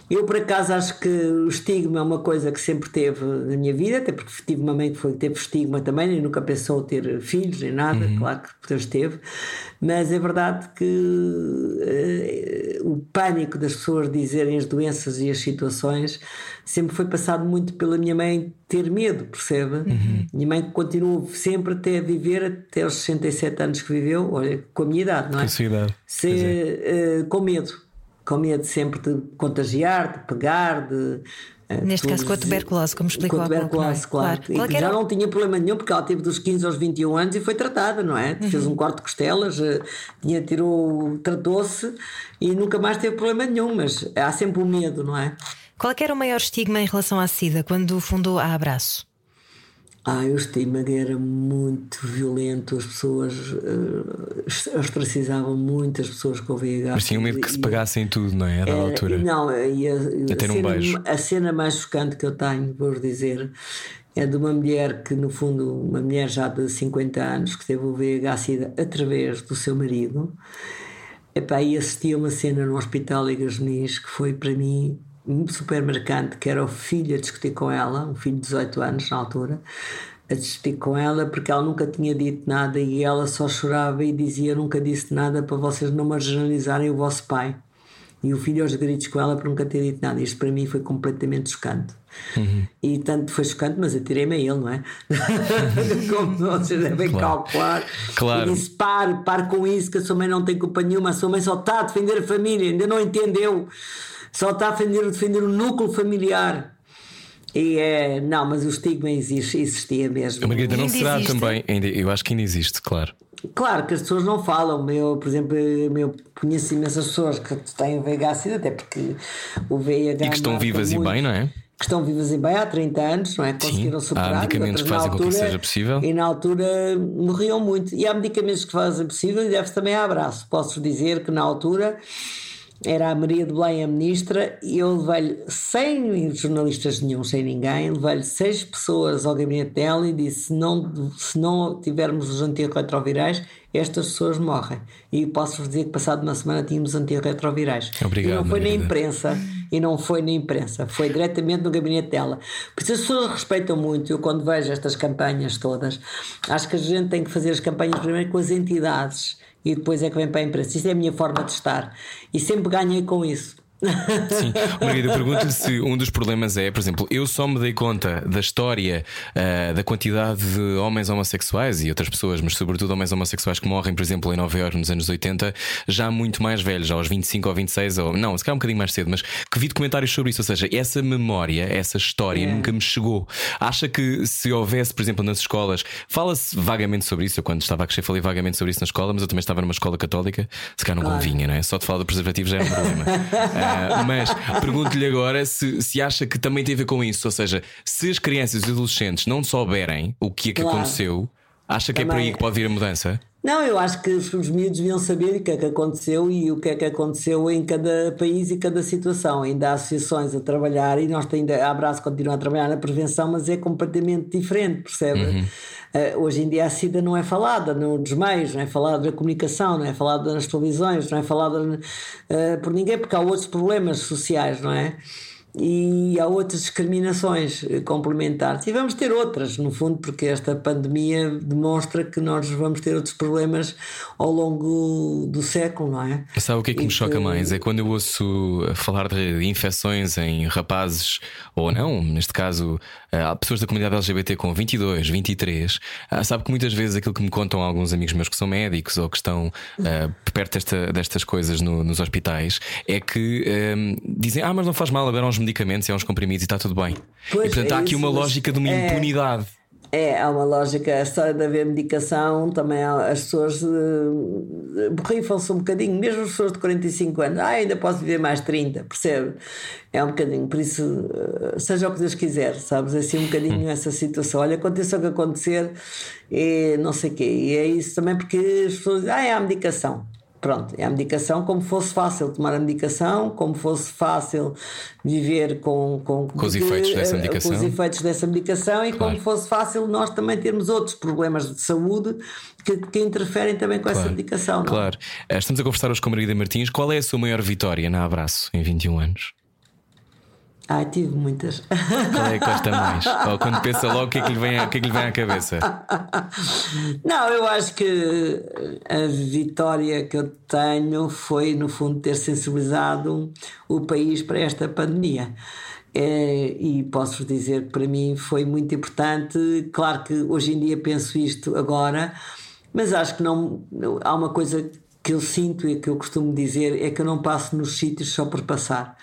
Eu, por acaso, acho que o estigma é uma coisa que sempre teve na minha vida, até porque tive uma mãe que foi, teve estigma também e nunca pensou ter filhos nem nada, Uhum. claro que Deus teve, mas é verdade que eh, o pânico das pessoas dizerem as doenças e as situações sempre foi passado muito pela minha mãe ter medo, percebe? Uhum. Minha mãe continuou sempre até a viver até aos 67 anos que viveu, olha, com a minha idade, não é? Com a sua idade. Se, eh, com medo, com medo sempre de contagiar, de pegar, de. eh, Neste caso, com a tuberculose, como explicou com a pouco, tuberculose, é? claro. Claro. E que já não tinha problema nenhum, porque ela teve dos 15 aos 21 anos e foi tratada, não é? Fez Uhum. um corte de costelas, eh, tinha, tirou, tratou-se e nunca mais teve problema nenhum, mas há sempre o medo, não é? Qual é era o maior estigma em relação à SIDA quando fundou a Abraço? Ah, o estigma era muito violento, as pessoas. eh, ostracizavam muitas pessoas com VIH. Mas tinham medo que se pagassem tudo, não é? A dada Era- altura. Não, e a, A ter a um cena, beijo. a cena mais chocante que eu tenho, vou dizer, é de uma mulher que, no fundo, uma mulher já de 50 anos, que teve o VIH-Sida através do seu marido. Epá, e assisti a uma cena no Hospital Ligas Muniz que foi para mim super marcante, que era o filho a discutir com ela, um filho de 18 anos na altura, a discutir com ela porque ela nunca tinha dito nada e ela só chorava e dizia nunca disse nada para vocês não marginalizarem o vosso pai. E o filho aos gritos com ela por nunca ter dito nada. Isto para mim foi completamente chocante. E tanto foi chocante, mas atirei-me a ele, não é? [LAUGHS] Como vocês devem Claro. calcular. Claro. E disse: pare, pare com isso, que a sua mãe não tem culpa nenhuma. A sua mãe só está a defender a família, ainda não entendeu. Só está a defender, defender o núcleo familiar. E é, não, mas o estigma existe, existia mesmo. A Margarida não Ainda será existe? também. Ainda, eu acho que ainda existe, claro. Claro que as pessoas não falam. Eu, por exemplo, eu conheço imensas pessoas que têm o VIH, até porque o VIH. E que estão vivas e muito. bem, não é? que estão vivas e bem há 30 anos, não é? Conseguiram há superar. medicamentos e que fazem na com que isso altura- seja possível. E na altura morriam muito. E há medicamentos que fazem possível e deve-se também a abraço. Posso dizer que na altura era a Maria de Belém a ministra e eu levei-lhe, sem jornalistas nenhum, sem ninguém, levei-lhe seis pessoas ao gabinete dela e disse: se não, se não tivermos os antirretrovirais, estas pessoas morrem. E posso-vos dizer que passado uma semana tínhamos antirretrovirais. Obrigado, e não foi na imprensa e não foi na imprensa, foi diretamente no gabinete dela. Por isso as pessoas respeitam muito. Eu, quando vejo estas campanhas todas, acho que a gente tem que fazer as campanhas primeiro com as entidades e depois é que vem para a imprensa. Isso é a minha forma de estar e sempre ganhei com isso. Sim, Margarida, pergunto-lhe se um dos problemas é, por exemplo, eu só me dei conta da história, ah, da quantidade de homens homossexuais e outras pessoas, mas sobretudo homens homossexuais que morrem, por exemplo, em Nova Iorque nos anos 80, já muito mais velhos, já aos 25 ou 26, ou não, se calhar um bocadinho mais cedo, mas que vi documentários sobre isso. Ou seja, essa memória, essa história nunca me chegou. Acha que se houvesse, por exemplo, nas escolas, fala-se vagamente sobre isso. Eu, quando estava a crescer, falei vagamente sobre isso na escola, mas eu também estava numa escola católica, se calhar não convinha, não é? Só de falar do preservativo já é um problema. [LAUGHS] Ah, mas pergunto-lhe agora se, se acha que também tem a ver com isso. Ou seja, se as crianças e os adolescentes não souberem o que é que Claro. aconteceu, acha que é por aí Também- que pode vir a mudança? Não, eu acho que os os miúdos deviam saber o que é que aconteceu e o que é que aconteceu em cada país e cada situação. Ainda há associações a trabalhar e nós ainda a Abraço continua a trabalhar na prevenção, mas é completamente diferente, percebe? Eh, hoje em dia a SIDA não é falada nos meios, não é falada na comunicação, não é falada nas televisões, não é falada eh, por ninguém, porque há outros problemas sociais, não é? E há outras discriminações eh, complementares. E vamos ter outras, no fundo, porque esta pandemia demonstra que nós vamos ter outros problemas ao longo do século, não é? Sabe o que é que E me choca mais? É quando eu ouço falar de infecções em rapazes, ou não, neste caso, eh, há pessoas da comunidade LGBT com 22, 23. ah, Sabe que muitas vezes aquilo que me contam alguns amigos meus que são médicos ou que estão ah, perto desta- destas coisas no- nos hospitais é que ehm, dizem: Ah, mas não faz mal, agora uns medicamentos e há uns comprimidos e está tudo bem. Pois, e portanto há é aqui isso, uma lógica de uma é- impunidade. É, há uma lógica, a história de haver medicação, também há- as pessoas eh, borrifam-se um bocadinho, mesmo as pessoas de 45 anos, ah, ainda posso viver mais 30, percebe? É um bocadinho, por isso, eh, seja o que Deus quiser, sabes? É assim um bocadinho essa situação. Olha, aconteça o que acontecer, e não sei o quê. E é isso também porque as pessoas dizem, ah, é a medicação. Pronto, é a medicação como fosse fácil tomar a medicação, como fosse fácil viver com, com, Com os efeitos dessa eh, medicação. Com os efeitos dessa medicação e Claro. como fosse fácil nós também termos outros problemas de saúde que, que interferem também com essa Claro. medicação. Não? é? Claro. Eh, Estamos a conversar hoje com a Margarida Martins. Qual é a sua maior vitória na Abraço em 21 anos? Ai, tive muitas. Qual é que gosta mais? Ou quando pensa logo, o que é que lhe vem, o que é que lhe vem à cabeça? Não, eu acho que a vitória que eu tenho foi, no fundo, ter sensibilizado o país para esta pandemia. É, e posso dizer que para mim foi muito importante. Claro que hoje em dia penso isto agora, mas acho que não. Há uma coisa que eu sinto e que eu costumo dizer é que eu não passo nos sítios só por passar.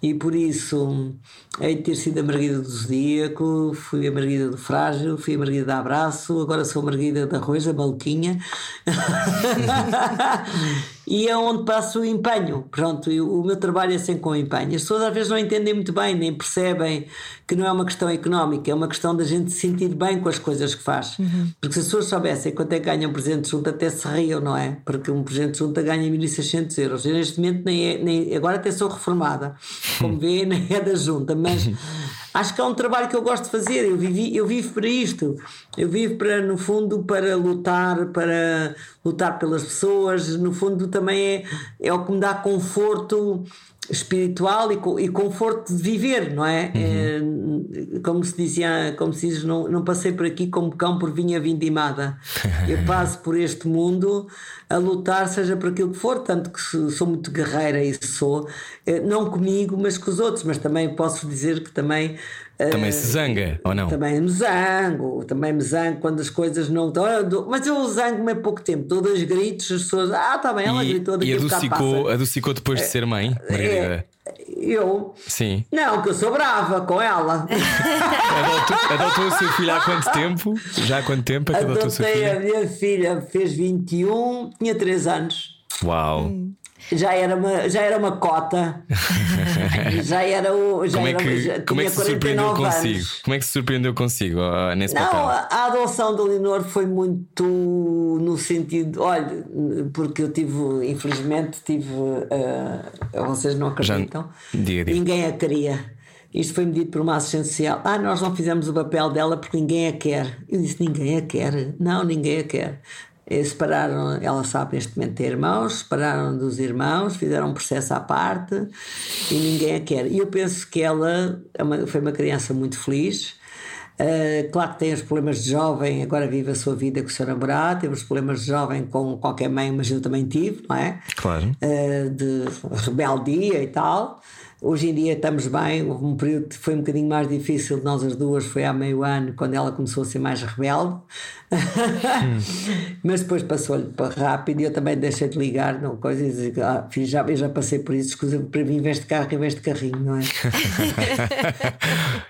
E por isso, hei de ter sido a Margarida do Zodíaco, fui a Margarida do Frágil, fui a Margarida da Abraço, agora sou a Margarida da Arroz, a Maluquinha. [LAUGHS] e é onde passo o empenho. Pronto, o meu trabalho é sempre com empenho. As pessoas às vezes não entendem muito bem, nem percebem que não é uma questão económica, é uma questão da gente se sentir bem com as coisas que faz. Uhum. Porque se as pessoas soubessem quanto é que ganha um presidente de junta, até se riam, não é? Porque um presidente de junta ganha 1.600 euros. Eu neste momento nem é, nem, agora até sou reformada, como vê, [LAUGHS] nem é da junta, mas [LAUGHS] acho que é um trabalho que eu gosto de fazer. Eu, vivi, eu vivo para isto. Eu vivo para, no fundo, para lutar, para lutar pelas pessoas. No fundo, também é, é o que me dá conforto espiritual e, e conforto de viver, não é? Uhum. é? Como se dizia, como se diz, não, não passei por aqui como cão por vinha vindimada. Eu [LAUGHS] passo por este mundo a lutar, seja por aquilo que for, tanto que sou muito guerreira e sou, eh, não comigo, mas com os outros, mas também posso dizer que também também se zanga, ou não? Também me zango, também me zango quando as coisas não estão. Mas eu zango-me há pouco tempo, dou dois gritos, as pessoas. Ah, está bem, ela e, gritou daqui E adocicou, adocicou depois de ser mãe, é, Margarida? É, eu? Sim. Não, que eu sou brava com ela. [LAUGHS] adotou, adotou o seu filho há quanto tempo? Já há quanto tempo é que adotou o seu filho? a minha filha, fez 21, tinha 3 anos. Uau! Já era uma, já era uma cota. [LAUGHS] já era o. Já como é que, era, como é que se surpreendeu consigo? Anos. Como é que se surpreendeu consigo uh, nesse Não, papel? a adoção do Leonor foi muito no sentido. Olha, porque eu tive, infelizmente, tive. Uh, vocês não acreditam. Já, diga, diga. Ninguém a queria. Isto foi medido por uma assistente social. Ah, nós não fizemos o papel dela porque ninguém a quer. Eu disse: ninguém a quer. Não, ninguém a quer. Separaram, ela sabe neste momento ter irmãos, separaram dos irmãos, fizeram um processo à parte e ninguém a quer. E eu penso que ela é uma, foi uma criança muito feliz. Uh, claro que tem os problemas de jovem, agora vive a sua vida com o seu namorado, temos problemas de jovem com qualquer mãe, mas eu também tive, não é? Claro. Uh, de rebeldia e tal. Hoje em dia estamos bem, houve um período que foi um bocadinho mais difícil de nós as duas, foi há meio ano, quando ela começou a ser mais rebelde. Hum. [LAUGHS] Mas depois passou-lhe rápido e eu também deixei de ligar, não, coisas, ah, fiz, já, já passei por isso, escusa para mim, de carro, em vez de carrinho, não é?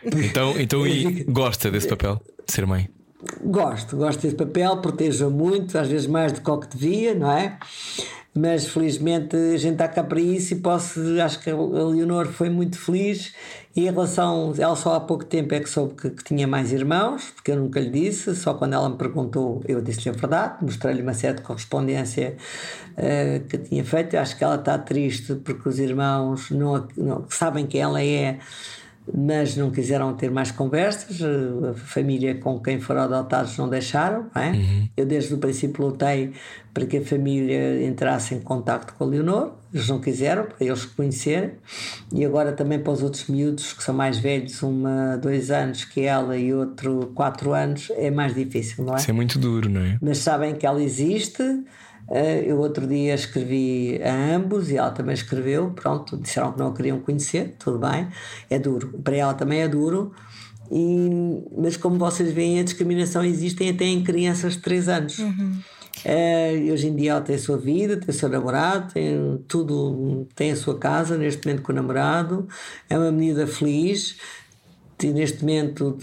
[LAUGHS] então, então e gosta desse papel, de ser mãe? Gosto, gosto desse papel, protejo muito, às vezes mais do que devia, não é? mas felizmente a gente está cá para isso e posso, acho que a Leonor foi muito feliz e em relação, ela só há pouco tempo é que soube que, que tinha mais irmãos, porque eu nunca lhe disse, só quando ela me perguntou eu disse-lhe a verdade, mostrei-lhe uma certa correspondência uh, que tinha feito, acho que ela está triste porque os irmãos não, não sabem que ela é mas não quiseram ter mais conversas. A família com quem foram adotados não deixaram. Não é? uhum. Eu, desde o princípio, lutei para que a família entrasse em contato com a Leonor. Eles não quiseram, para eles conhecerem. E agora também para os outros miúdos, que são mais velhos, uma dois anos que ela e outro quatro anos, é mais difícil, não é? Isso é muito duro, não é? Mas sabem que ela existe eh, eu outro dia escrevi a ambos e ela também escreveu. Pronto, disseram que não a queriam conhecer, tudo bem. É duro. Para ela também é duro. E, mas como vocês veem, a discriminação existe até em crianças de 3 anos. Uhum. Uh, hoje em dia ela tem a sua vida, tem o seu namorado, tem tudo, tem a sua casa neste momento com o namorado, é uma menina feliz. Neste momento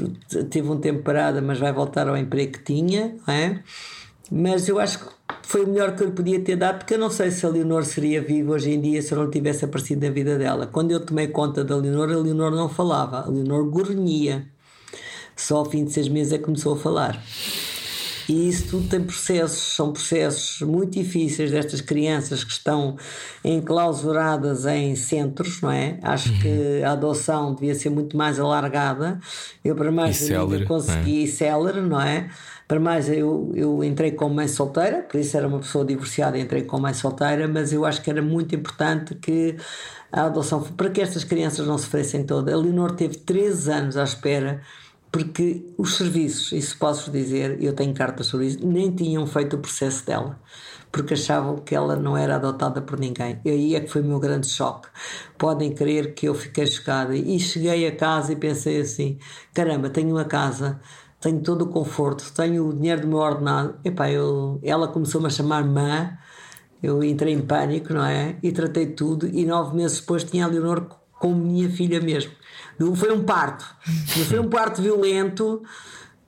teve um tempo parada, mas vai voltar ao emprego que tinha, não é? Mas eu acho que foi o melhor que eu lhe podia ter dado, porque eu não sei se a Leonor seria viva hoje em dia se eu não tivesse aparecido na vida dela. Quando eu tomei conta da Leonor, a Leonor não falava, a Leonor gornhia. Só ao fim de seis meses é que começou a falar. E isso tudo tem processos, são processos muito difíceis destas crianças que estão enclausuradas em centros, não é? Acho uhum. que a adoção devia ser muito mais alargada. Eu, para mais, consegui é? seller, não é? Para mais, eu, eu entrei como mãe solteira, por isso era uma pessoa divorciada, entrei como mãe solteira, mas eu acho que era muito importante que a adoção, para que estas crianças não sofressem toda. A Leonor teve 13 anos à espera porque os serviços, isso posso dizer, eu tenho cartas sobre isso, nem tinham feito o processo dela, porque achavam que ela não era adotada por ninguém. E aí é que foi o meu grande choque. Podem crer que eu fiquei chocada e cheguei a casa e pensei assim: caramba, tenho uma casa tenho todo o conforto, tenho o dinheiro do meu ordenado. Epá, eu, ela começou-me a chamar mãe, eu entrei em pânico, não é? E tratei tudo, e nove meses depois tinha a Leonor com minha filha mesmo. Foi um parto, foi um parto violento,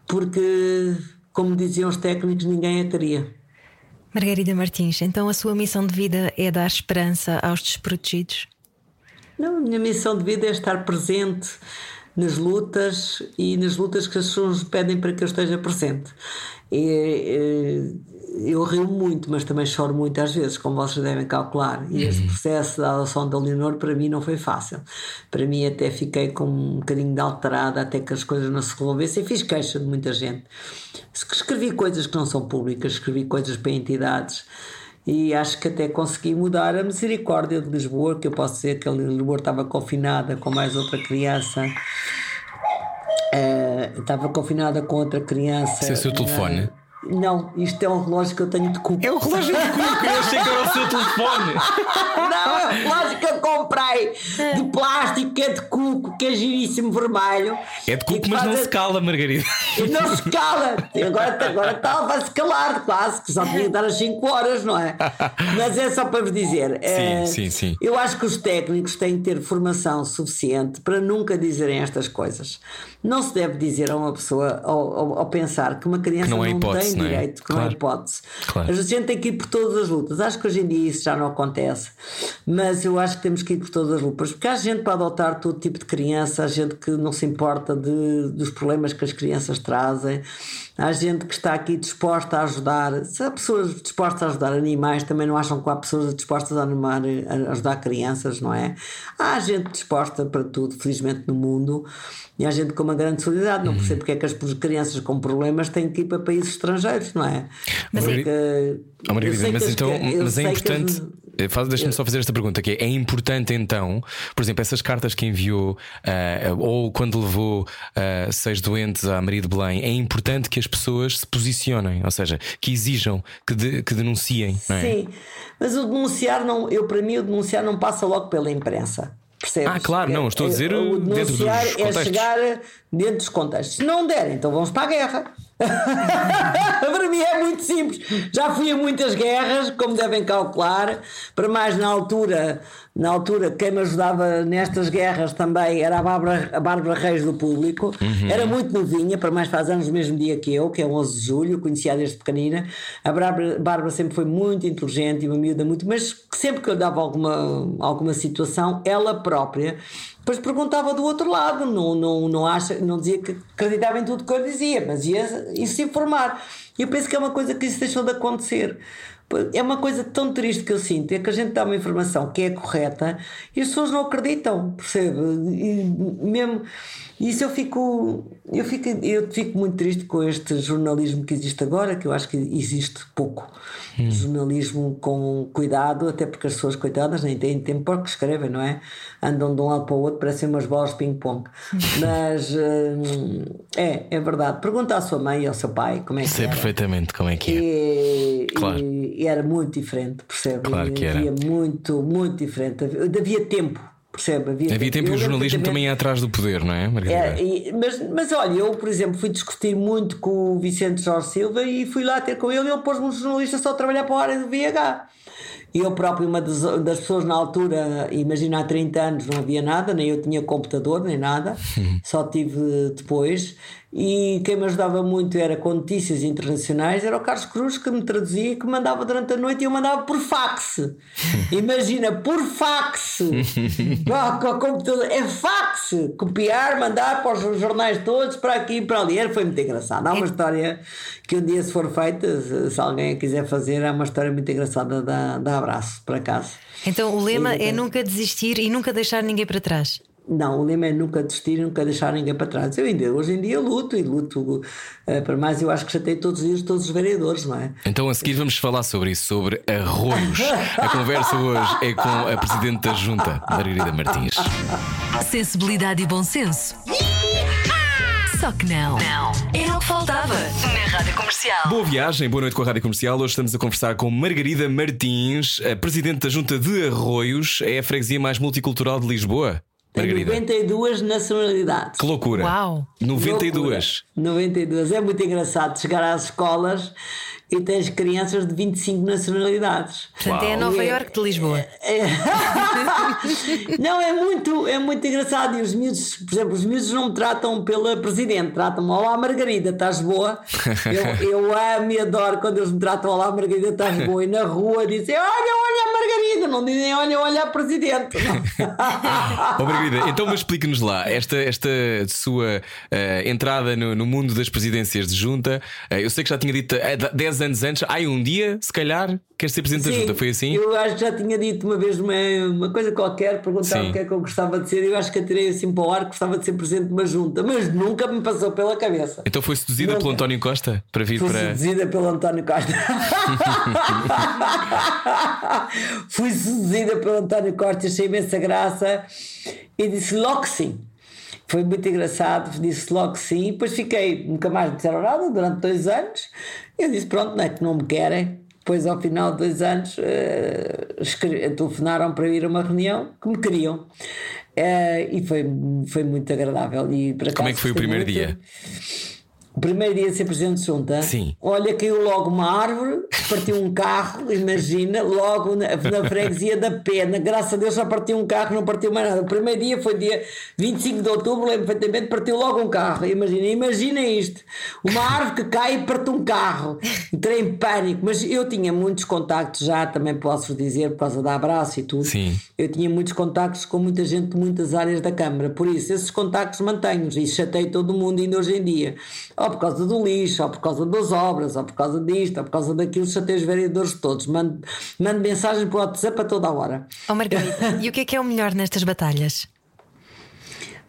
porque, como diziam os técnicos, ninguém a queria. Margarida Martins, então a sua missão de vida é dar esperança aos desprotegidos? Não, a minha missão de vida é estar presente nas lutas e nas lutas que as pessoas pedem para que eu esteja presente. E, eu rio muito, mas também choro muito às vezes, como vocês devem calcular. E este processo da adoção da Leonor para mim não foi fácil. Para mim até fiquei com um bocadinho de alterada até que as coisas não se resolvessem. Fiz queixa de muita gente. Escrevi coisas que não são públicas, escrevi coisas para entidades e acho que até consegui mudar a misericórdia de Lisboa, que eu posso dizer que a Lisboa estava confinada com mais outra criança. Uh, estava confinada com outra criança. Seu telefone? Não, isto é um relógio que eu tenho de cuco. É o relógio de cuco, eu achei que era o seu telefone. [LAUGHS] Não, é o relógio que eu comprei de plástico, que é de cuco, que é giríssimo vermelho. É de cuco, mas [LAUGHS] não se cala, Margarida. Não se cala. Agora, agora está, vai se calar, quase, que só tinha que dar às 5 horas, não é? Mas é só para vos dizer. Sim, é, sim, sim. Eu acho que os técnicos têm que ter formação suficiente para nunca dizerem estas coisas. Não se deve dizer a uma pessoa, ou, pensar que uma criança que não, é hipótese, tem não é? direito, que claro. não é hipótese. Claro. A gente tem que ir por todas as lutas. Acho que hoje em dia isso já não acontece, mas eu acho que temos que ir por todas as lutas, porque há gente para adotar todo tipo de criança, há gente que não se importa de, dos problemas que as crianças trazem, há gente que está aqui disposta a ajudar. Se há pessoas dispostas a ajudar animais, também não acham que há pessoas dispostas a, animar, a ajudar crianças, não é? Há gente disposta para tudo, felizmente, no mundo. E há gente com uma grande solidariedade. Não uhum. percebo porque é que as crianças com problemas têm que ir para países estrangeiros, não é? Mas, é que, oh, Margarida, mas então mas é importante. As... Deixa-me só fazer esta pergunta: que é, é, importante então, por exemplo, essas cartas que enviou, uh, ou quando levou uh, seis doentes à Maria de Belém, é importante que as pessoas se posicionem, ou seja, que exijam, que, de, que denunciem. É? Sim, mas o denunciar não, eu para mim o denunciar não passa logo pela imprensa. Percebes? Ah, claro, não, estou a dizer o dos é contextos. é chegar dentro dos contextos. Se não der, então vamos para a guerra. [LAUGHS] para mim é muito simples. Já fui a muitas guerras, como devem calcular. Para mais na altura, na altura quem me ajudava nestas guerras também era a Bárbara, a Bárbara Reis do Público. Uhum. Era muito novinha, para mais faz anos o mesmo dia que eu, que é 11 de julho, conhecia desde pequenina. A Bárbara, Bárbara sempre foi muito inteligente e uma miúda muito, mas sempre que eu dava alguma, alguma situação, ela própria depois perguntava do outro lado, não, não, não, acha, não dizia que acreditava em tudo que eu dizia, mas ia, ia se informar. E eu penso que é uma coisa que isso deixou de acontecer. É uma coisa tão triste que eu sinto, é que a gente dá uma informação que é correta e as pessoas não acreditam, percebe? E mesmo isso eu fico, eu fico, eu fico muito triste com este jornalismo que existe agora, que eu acho que existe pouco. Hum. Jornalismo com cuidado, até porque as pessoas coitadas nem têm tempo para que escrevem, não é? Andam de um lado para o outro, parecem umas bolas de ping-pong. [LAUGHS] Mas hum, é, é verdade. Pergunta à sua mãe e ao seu pai como é que Sei era. perfeitamente como é que é. E, claro. E, e era muito diferente, percebe? Claro que era. Havia muito, muito diferente. Havia tempo. Percebe? Havia, havia tempo e o jornalismo também ia atrás do poder, não é, Margarida? É, e, mas, mas olha, eu, por exemplo, fui discutir muito com o Vicente Jorge Silva e fui lá ter com ele e ele pôs-me um jornalista só a trabalhar para a área do VH. E eu próprio, uma das, das, pessoas na altura, imagina há 30 anos, não havia nada, nem eu tinha computador, nem nada, só tive depois. E quem me ajudava muito era com notícias internacionais, era o Carlos Cruz que me traduzia e que mandava durante a noite e eu mandava por fax. [LAUGHS] Imagina, por fax! [LAUGHS] com o computador, é fax! Copiar, mandar para os jornais todos, para aqui e para ali. Era, foi muito engraçado. Há uma história que um dia, se for feita, se alguém a quiser fazer, há uma história muito engraçada da, da abraço, por acaso. Então o lema e, é nunca desistir e nunca deixar ninguém para trás. Não, o lema é nunca desistir e nunca deixar ninguém para trás. Eu ainda, hoje em dia luto e luto uh, para mais. Eu acho que já tenho todos os dias todos os vereadores, não é? Então a seguir vamos falar sobre isso, sobre arroios. A conversa hoje é com a Presidente da Junta, Margarida Martins. Sensibilidade e bom senso. Só que não. Não. Era o que faltava na Rádio Comercial. Boa viagem, boa noite com a Rádio Comercial. Hoje estamos a conversar com Margarida Martins, a Presidente da Junta de Arroios. É a freguesia mais multicultural de Lisboa. Tem Margarida. 92 nacionalidades. Que loucura! Uau. 92. Loucura. 92. É muito engraçado chegar às escolas e tens crianças de 25 nacionalidades. Portanto, é a Nova Iorque de Lisboa. [LAUGHS] Não, é muito, é muito engraçado. E os miúdos, por exemplo, os miúdos não me tratam pela presidente, tratam-me Olá Margarida, estás boa? [LAUGHS] Eu, eu amo e adoro quando eles me tratam Olá Margarida, estás boa? E na rua dizem Olha, olha a Margarida, não dizem Olha, olha a presidente. Ó [LAUGHS] Margarida, então mas explique-nos lá esta, esta sua eh, entrada no, no mundo das presidências de junta. eh, eu sei que já tinha dito eh, 10 anos antes, ai um dia, se calhar, queres ser presidente da Sim, junta? Foi assim? Eu acho que já tinha dito uma vez uma, uma coisa qualquer, perguntaram Sim. o que é que eu gostava de ser. Eu acho que atirei assim para o ar que gostava de ser presidente de uma junta, mas nunca me passou pela cabeça. Então foi seduzida Não. pelo António Costa para vir Fui para. seduzida pelo António Costa. [LAUGHS] Fui seduzida pelo António Costa, achei imensa graça e disse logo que sim. Foi muito engraçado, disse logo que sim. E depois fiquei, nunca mais me disseram nada durante dois anos. Eu disse: pronto, não é que não me querem. Depois, ao final de dois anos, escre- telefonaram para ir a uma reunião que me queriam. Eh, e foi, foi muito agradável. E, Como é que foi o primeiro muito. dia? O primeiro dia de ser presidente de junta, Sim. olha, caiu logo uma árvore, partiu um carro, [LAUGHS] imagina, logo na, na freguesia da Pena. Graças a Deus só partiu um carro, não partiu mais nada. O primeiro dia foi dia 25 de outubro, lembro perfeitamente, partiu logo um carro. Imagina, imagina isto: uma árvore que cai e parte um carro. Entrei em pânico, mas eu tinha muitos contactos já, também posso dizer, por causa da abraço e tudo. Sim. Eu tinha muitos contactos com muita gente de muitas áreas da Câmara, por isso esses contactos mantenho-os e chatei todo mundo ainda hoje em dia. Ou por causa do lixo, ou por causa das obras, ou por causa disto, ou por causa daquilo, chatei os vereadores todos. Mando, mando mensagem para o WhatsApp a toda a hora. Oh, Margarida, [LAUGHS] e o que é que é o melhor nestas batalhas?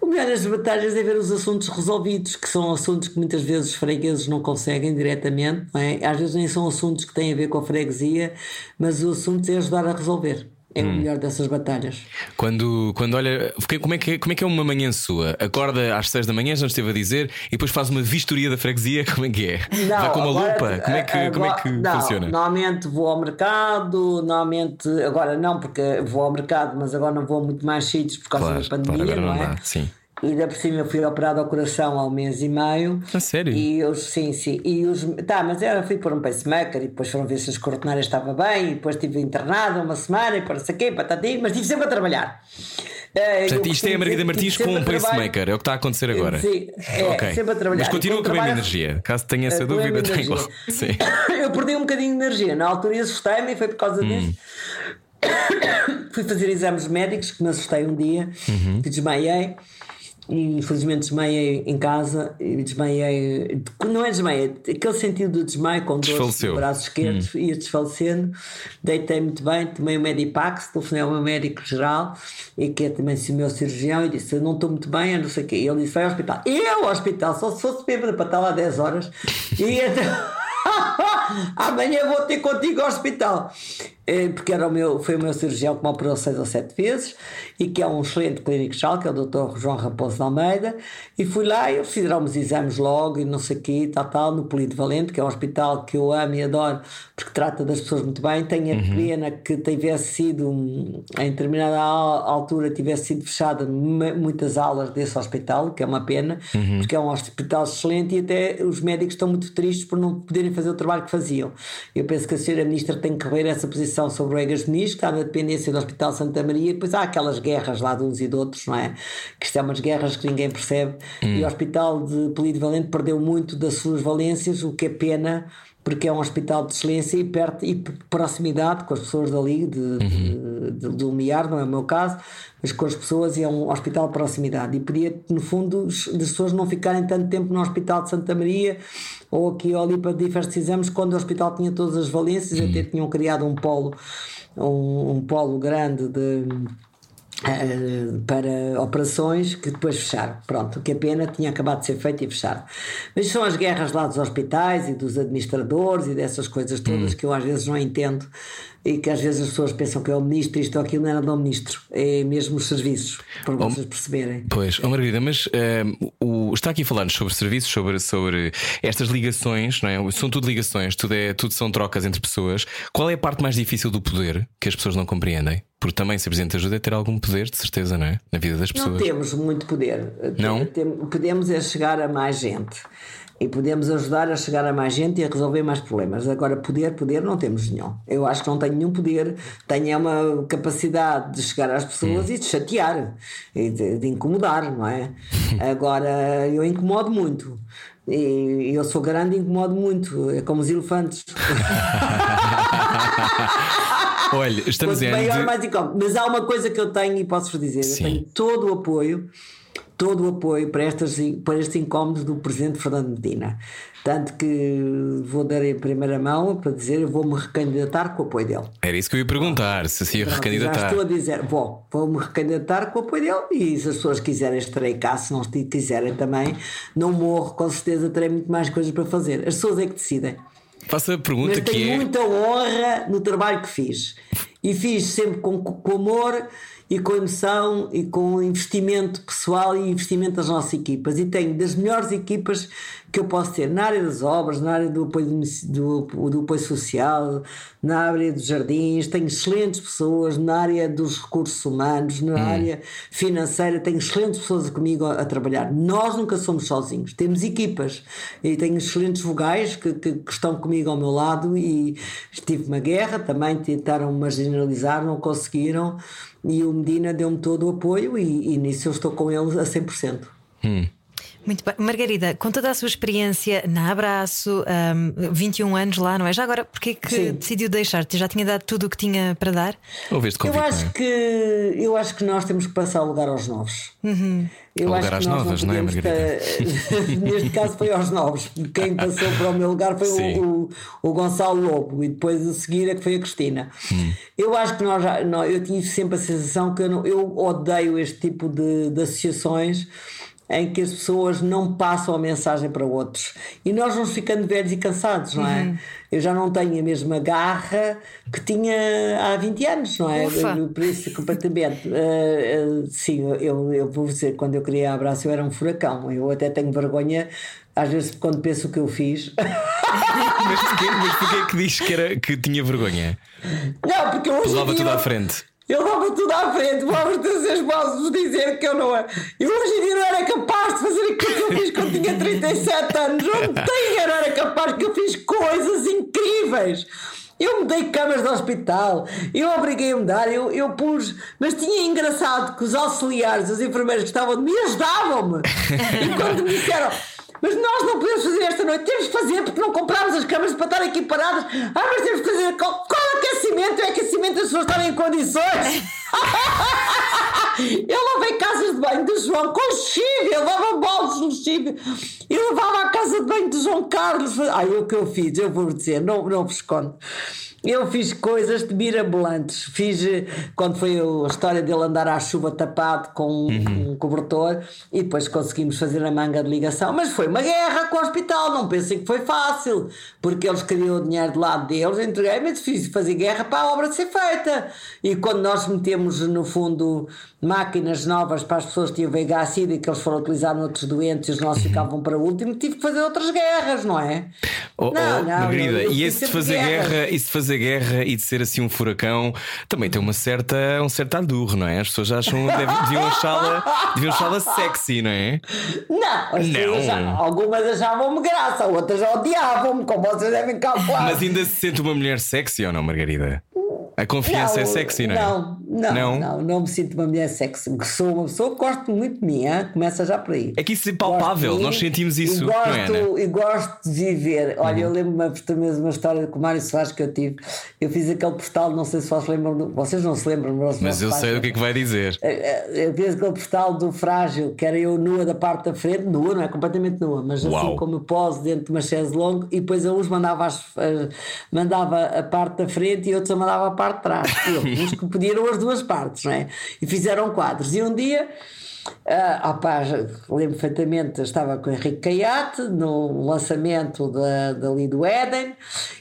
O melhor das batalhas é ver os assuntos resolvidos, que são assuntos que muitas vezes os fregueses não conseguem diretamente, não é? às vezes nem são assuntos que têm a ver com a freguesia, mas o assunto é ajudar a resolver. É o melhor dessas batalhas. Quando, quando olha, como é, que, é- como é que é uma manhã sua? Acorda às 6 da manhã, já nos esteve a dizer, e depois faz uma vistoria da freguesia, [LAUGHS] como é que é? Vai com uma agora- lupa? Como é que, como é que agora- não, funciona? Normalmente vou ao mercado, normalmente, agora não, porque vou ao mercado, mas agora não vou muito mais sítios por causa Claro, da pandemia, claro, agora não, não é? dá, sim. E ainda por cima eu fui operado ao coração há um mês e meio. A sério? E os, sim, sim. E os, tá, mas eu fui por um pacemaker e depois foram ver se as coronárias estava bem e depois estive internada uma semana e para não sei o quê, mas estive sempre a trabalhar. Eh, Portanto, eu isto é a Margarida Martins com um pacemaker, é o que está a acontecer agora. Sim, é, Ok. sempre a trabalhar. Mas continua com a mesma energia. Caso tenha essa É, com a dúvida, está igual. Sim. [COUGHS] Eu perdi um bocadinho de energia. Na altura assustei-me e foi por causa disso. [COUGHS] Fui fazer exames médicos que me assustei um dia, Uhum. que desmaiei. E infelizmente desmaiei em casa e desmaiei. Não é desmaiei, aquele sentido do desmaio com dor no braço esquerdo, ia desfalecendo. Deitei muito bem, tomei o Medipax, telefonei ao meu médico geral e que é também o meu cirurgião e disse: Eu não estou muito bem, eu não sei o quê. E ele disse: Vai ao hospital. Eu ao hospital, só se fosse bêbada para estar lá 10 horas. E [LAUGHS] então. [LAUGHS] Amanhã vou ter contigo ao hospital. Eh, Porque era o meu, foi o meu cirurgião que me operou seis ou sete vezes e que é um excelente clínico geral, que é o Dr. João Raposo de Almeida. E fui lá e eles fizeram os exames logo e não sei o quê, tal, tal, no Polido Valente, que é um hospital que eu amo e adoro porque trata das pessoas muito bem. Tenho a pena que tivesse sido, em determinada al- altura, tivesse sido fechada mu- muitas aulas desse hospital, que é uma pena, porque é um hospital excelente e até os médicos estão muito tristes por não poderem fazer o trabalho que faziam. Eu penso que a senhora Ministra tem que rever essa posição sobre o Egas Muniz, que está na dependência do Hospital Santa Maria, e depois há aquelas guerras lá de uns e de outros, não é? Que isto é umas guerras que ninguém percebe. E o Hospital de Polido Valente perdeu muito das suas valências, o que é pena porque é um hospital de excelência e perto e proximidade com as pessoas dali de, de, de, de Lumiar, não é o meu caso, mas com as pessoas e é um hospital de proximidade. E podia no fundo as pessoas não ficarem tanto tempo no hospital de Santa Maria ou aqui ou ali para diversos exames quando o hospital tinha todas as valências até tinham criado um polo um, um polo grande de eh, para operações que depois fecharam. Pronto, o que é pena, tinha acabado de ser feito e fecharam. Mas são as guerras lá dos hospitais e dos administradores e dessas coisas todas que eu às vezes não entendo e que às vezes as pessoas pensam que é o ministro, isto ou aquilo não nada do ministro, é mesmo os serviços, para vocês perceberem. Pois, oh Margarida, mas ehm, o, está aqui a falar-nos sobre serviços, sobre, sobre estas ligações, não é? São tudo ligações, tudo, é, tudo são trocas entre pessoas. Qual é a parte mais difícil do poder que as pessoas não compreendem? Porque também ser presidente ajuda a ter algum poder, de certeza, não é? Na vida das Não pessoas. temos muito poder. Não? Podemos é chegar a mais gente. E podemos ajudar a chegar a mais gente e a resolver mais problemas. Agora, poder, poder, não temos nenhum. Eu acho que não tenho nenhum poder. Tenho é uma capacidade de chegar às pessoas Hum. e de chatear, e de, de incomodar, não é? [LAUGHS] Agora, eu incomodo muito. E eu sou grande e incomodo muito. É como os elefantes. [LAUGHS] Olha, estamos Quanto em maior, de... mais incómodo. Mas há uma coisa que eu tenho e posso-vos dizer: Sim. eu tenho todo o apoio, todo o apoio para, estas, para estes incómodos do Presidente Fernando Medina. Tanto que vou dar em primeira mão para dizer: vou-me recandidatar com o apoio dele. Era isso que eu ia perguntar, se se ia Pronto, Já recandidatar. estou a dizer: vou, vou-me recandidatar com o apoio dele e se as pessoas quiserem, estarei cá. Se não quiserem também, não morro, com certeza terei muito mais coisas para fazer. As pessoas é que decidem. Faça a Mas pergunta que tenho é. muita honra no trabalho que fiz. E fiz sempre com, com amor e com emoção e com investimento pessoal e investimento das nossas equipas. E tenho das melhores equipas que eu posso ter na área das obras, na área do apoio, do, do apoio social, na área dos jardins. Tenho excelentes pessoas na área dos recursos humanos, na área financeira. Tenho excelentes pessoas comigo a, a trabalhar. Nós nunca somos sozinhos, temos equipas. E tenho excelentes vogais que, que, que estão comigo ao meu lado. E estive uma guerra, também tentaram marginalizar, não conseguiram. E o Medina deu-me todo o apoio, e, e nisso eu estou com ele a 100%. Muito bem. Margarida, com toda a sua experiência na Abraço, um, 21 anos lá, não é? Já agora, porquê que Sim. decidiu deixar-te? Já tinha dado tudo o que tinha para dar? Ouve este Eu convite, acho, não é? que, eu acho que nós temos que passar o lugar aos novos. Eu Ao acho lugar que às nós novas, não é, podemos Margarida? ter- [LAUGHS] Neste caso foi aos novos. Quem passou para o meu lugar foi o, o, o Gonçalo Lobo e depois a seguir é que foi a Cristina. Hum. Eu acho que nós, já- não, eu tive sempre a sensação que eu, não- eu odeio este tipo de, de associações em que as pessoas não passam a mensagem para outros e nós vamos ficando velhos e cansados, não é? Eu já não tenho a mesma garra que tinha há 20 anos, não é? Ufa. Eu- por isso, completamente. Uh, [LAUGHS] uh, sim, eu, eu vou dizer, quando eu queria abraço, eu era um furacão. Eu até tenho vergonha, às vezes, quando penso o que eu fiz. [LAUGHS] Mas porquê, mas porquê que diz que, era, que tinha vergonha? não, porque hoje. dia- tudo à frente. Eu dava tudo à frente, vamos vocês posso dizer que eu não é. Eu hoje em dia não era capaz de fazer aquilo que eu fiz quando tinha 37 anos. Não tenho, não era capaz, que eu fiz coisas incríveis. Eu mudei camas de hospital, eu obriguei a mudar, eu, eu pus. Mas tinha engraçado que os auxiliares, os enfermeiros que estavam de mim ajudavam-me. E quando me disseram. Mas nós não podemos fazer esta noite, temos de fazer porque não comprámos as câmaras para estar aqui paradas. Ah, mas temos de fazer. Qual, qual aquecimento? É aquecimento das pessoas estarem em condições? [LAUGHS] Eu lavei casas de banho de João com lexívia, eu levava baldes de lexívia. Eu levava a casa de banho de João Carlos. Ai, o que eu fiz, eu vou dizer, não, não vos conto. Eu fiz coisas de mirabolantes. Fiz eh, quando foi a história dele andar à chuva tapado com um, um cobertor e depois conseguimos fazer a manga de ligação. Mas foi uma guerra com o hospital, não pensem que foi fácil, porque eles queriam o dinheiro do lado deles. Entreguei, mas fiz fazer guerra para a obra ser feita. E quando nós metemos, no fundo, máquinas novas para as pessoas que tinham VIH-Sida e que eles foram utilizar noutros doentes e os nossos ficavam para o último, tive que fazer outras guerras, não é? Oh, oh, Não, não, eu e esse de fazer guerra, de fazer guerra e de ser assim um furacão também tem uma certa, um certo ardurro, não é? As pessoas acham deviam achá-la deviam achá-la sexy, não é? Não, as Não. algumas achavam-me graça, outras odiavam-me, como vocês devem calcular. Mas ainda se sente uma mulher sexy ou não, Margarida? A confiança é sexy, não é? Não, não, Não? não, não, me sinto uma mulher sexy. Sou uma pessoa que gosto muito de mim, hein? começa já por aí. É que isso é palpável, Gosto nós sentimos e isso, gosto, não é, Ana? Uhum. E gosto de viver. Olha, eu lembro-me também de uma história com o Mário Soares que eu tive. Eu fiz aquele postal, não sei se vocês lembram, vocês não se lembram, mas, Mas eu sei o que é que vai dizer. eu fiz aquele postal do frágil, que era eu nua da parte da frente, nua, não é completamente nua, mas assim Uau. como eu pose dentro de uma chaise longue, e depois a uns mandava, as- mandava a parte da frente e outros mandava a parte de trás. Uns [LAUGHS] que pediram as duas partes, não é? E fizeram quadros. E um dia. Ah, já lembro perfeitamente, estava com o Henrique Caiate no lançamento da, dali do Éden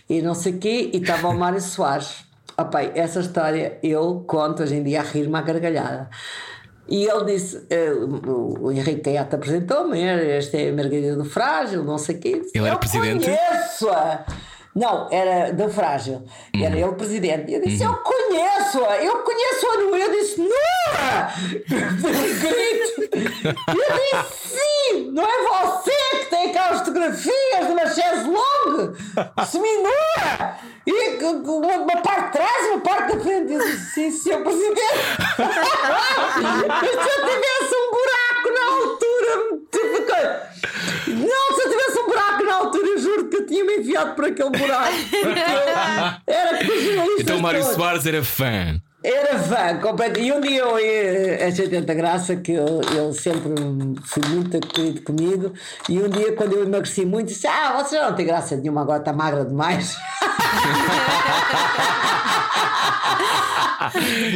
e não sei o quê, e estava o Mário [LAUGHS] Soares. Opá, essa história eu conto hoje em dia a rir-me à gargalhada. E ele disse: eh, o Henrique Caiate apresentou-me, esta é a Margarida do Frágil, não sei o quê. Ele era "Eu presidente?" Conheço-a! Não, era da Frágil. Era ele presidente. Eu disse: Eu conheço-a, eu conheço-a no. Eu disse: [LAUGHS] grito. Eu disse: Sim, não é você que tem aquelas fotografias de uma chaise longue, seminua, e uma parte de trás e uma parte da frente. Eu disse: Sim, senhor presidente. [LAUGHS] Mas se eu tivesse um buraco na altura, tipo. Não, se eu tivesse um buraco na altura, eu juro que eu tinha me enfiado por aquele buraco. [LAUGHS] Era com os jornalistas Então o Mário todos. Soares era fã. Era fã, completo. E um dia eu achei tanta graça que eu, ele sempre foi muito querido comigo. E um dia, quando eu emagreci muito, disse: Ah, você já não tem graça nenhuma, agora está magra demais. [LAUGHS]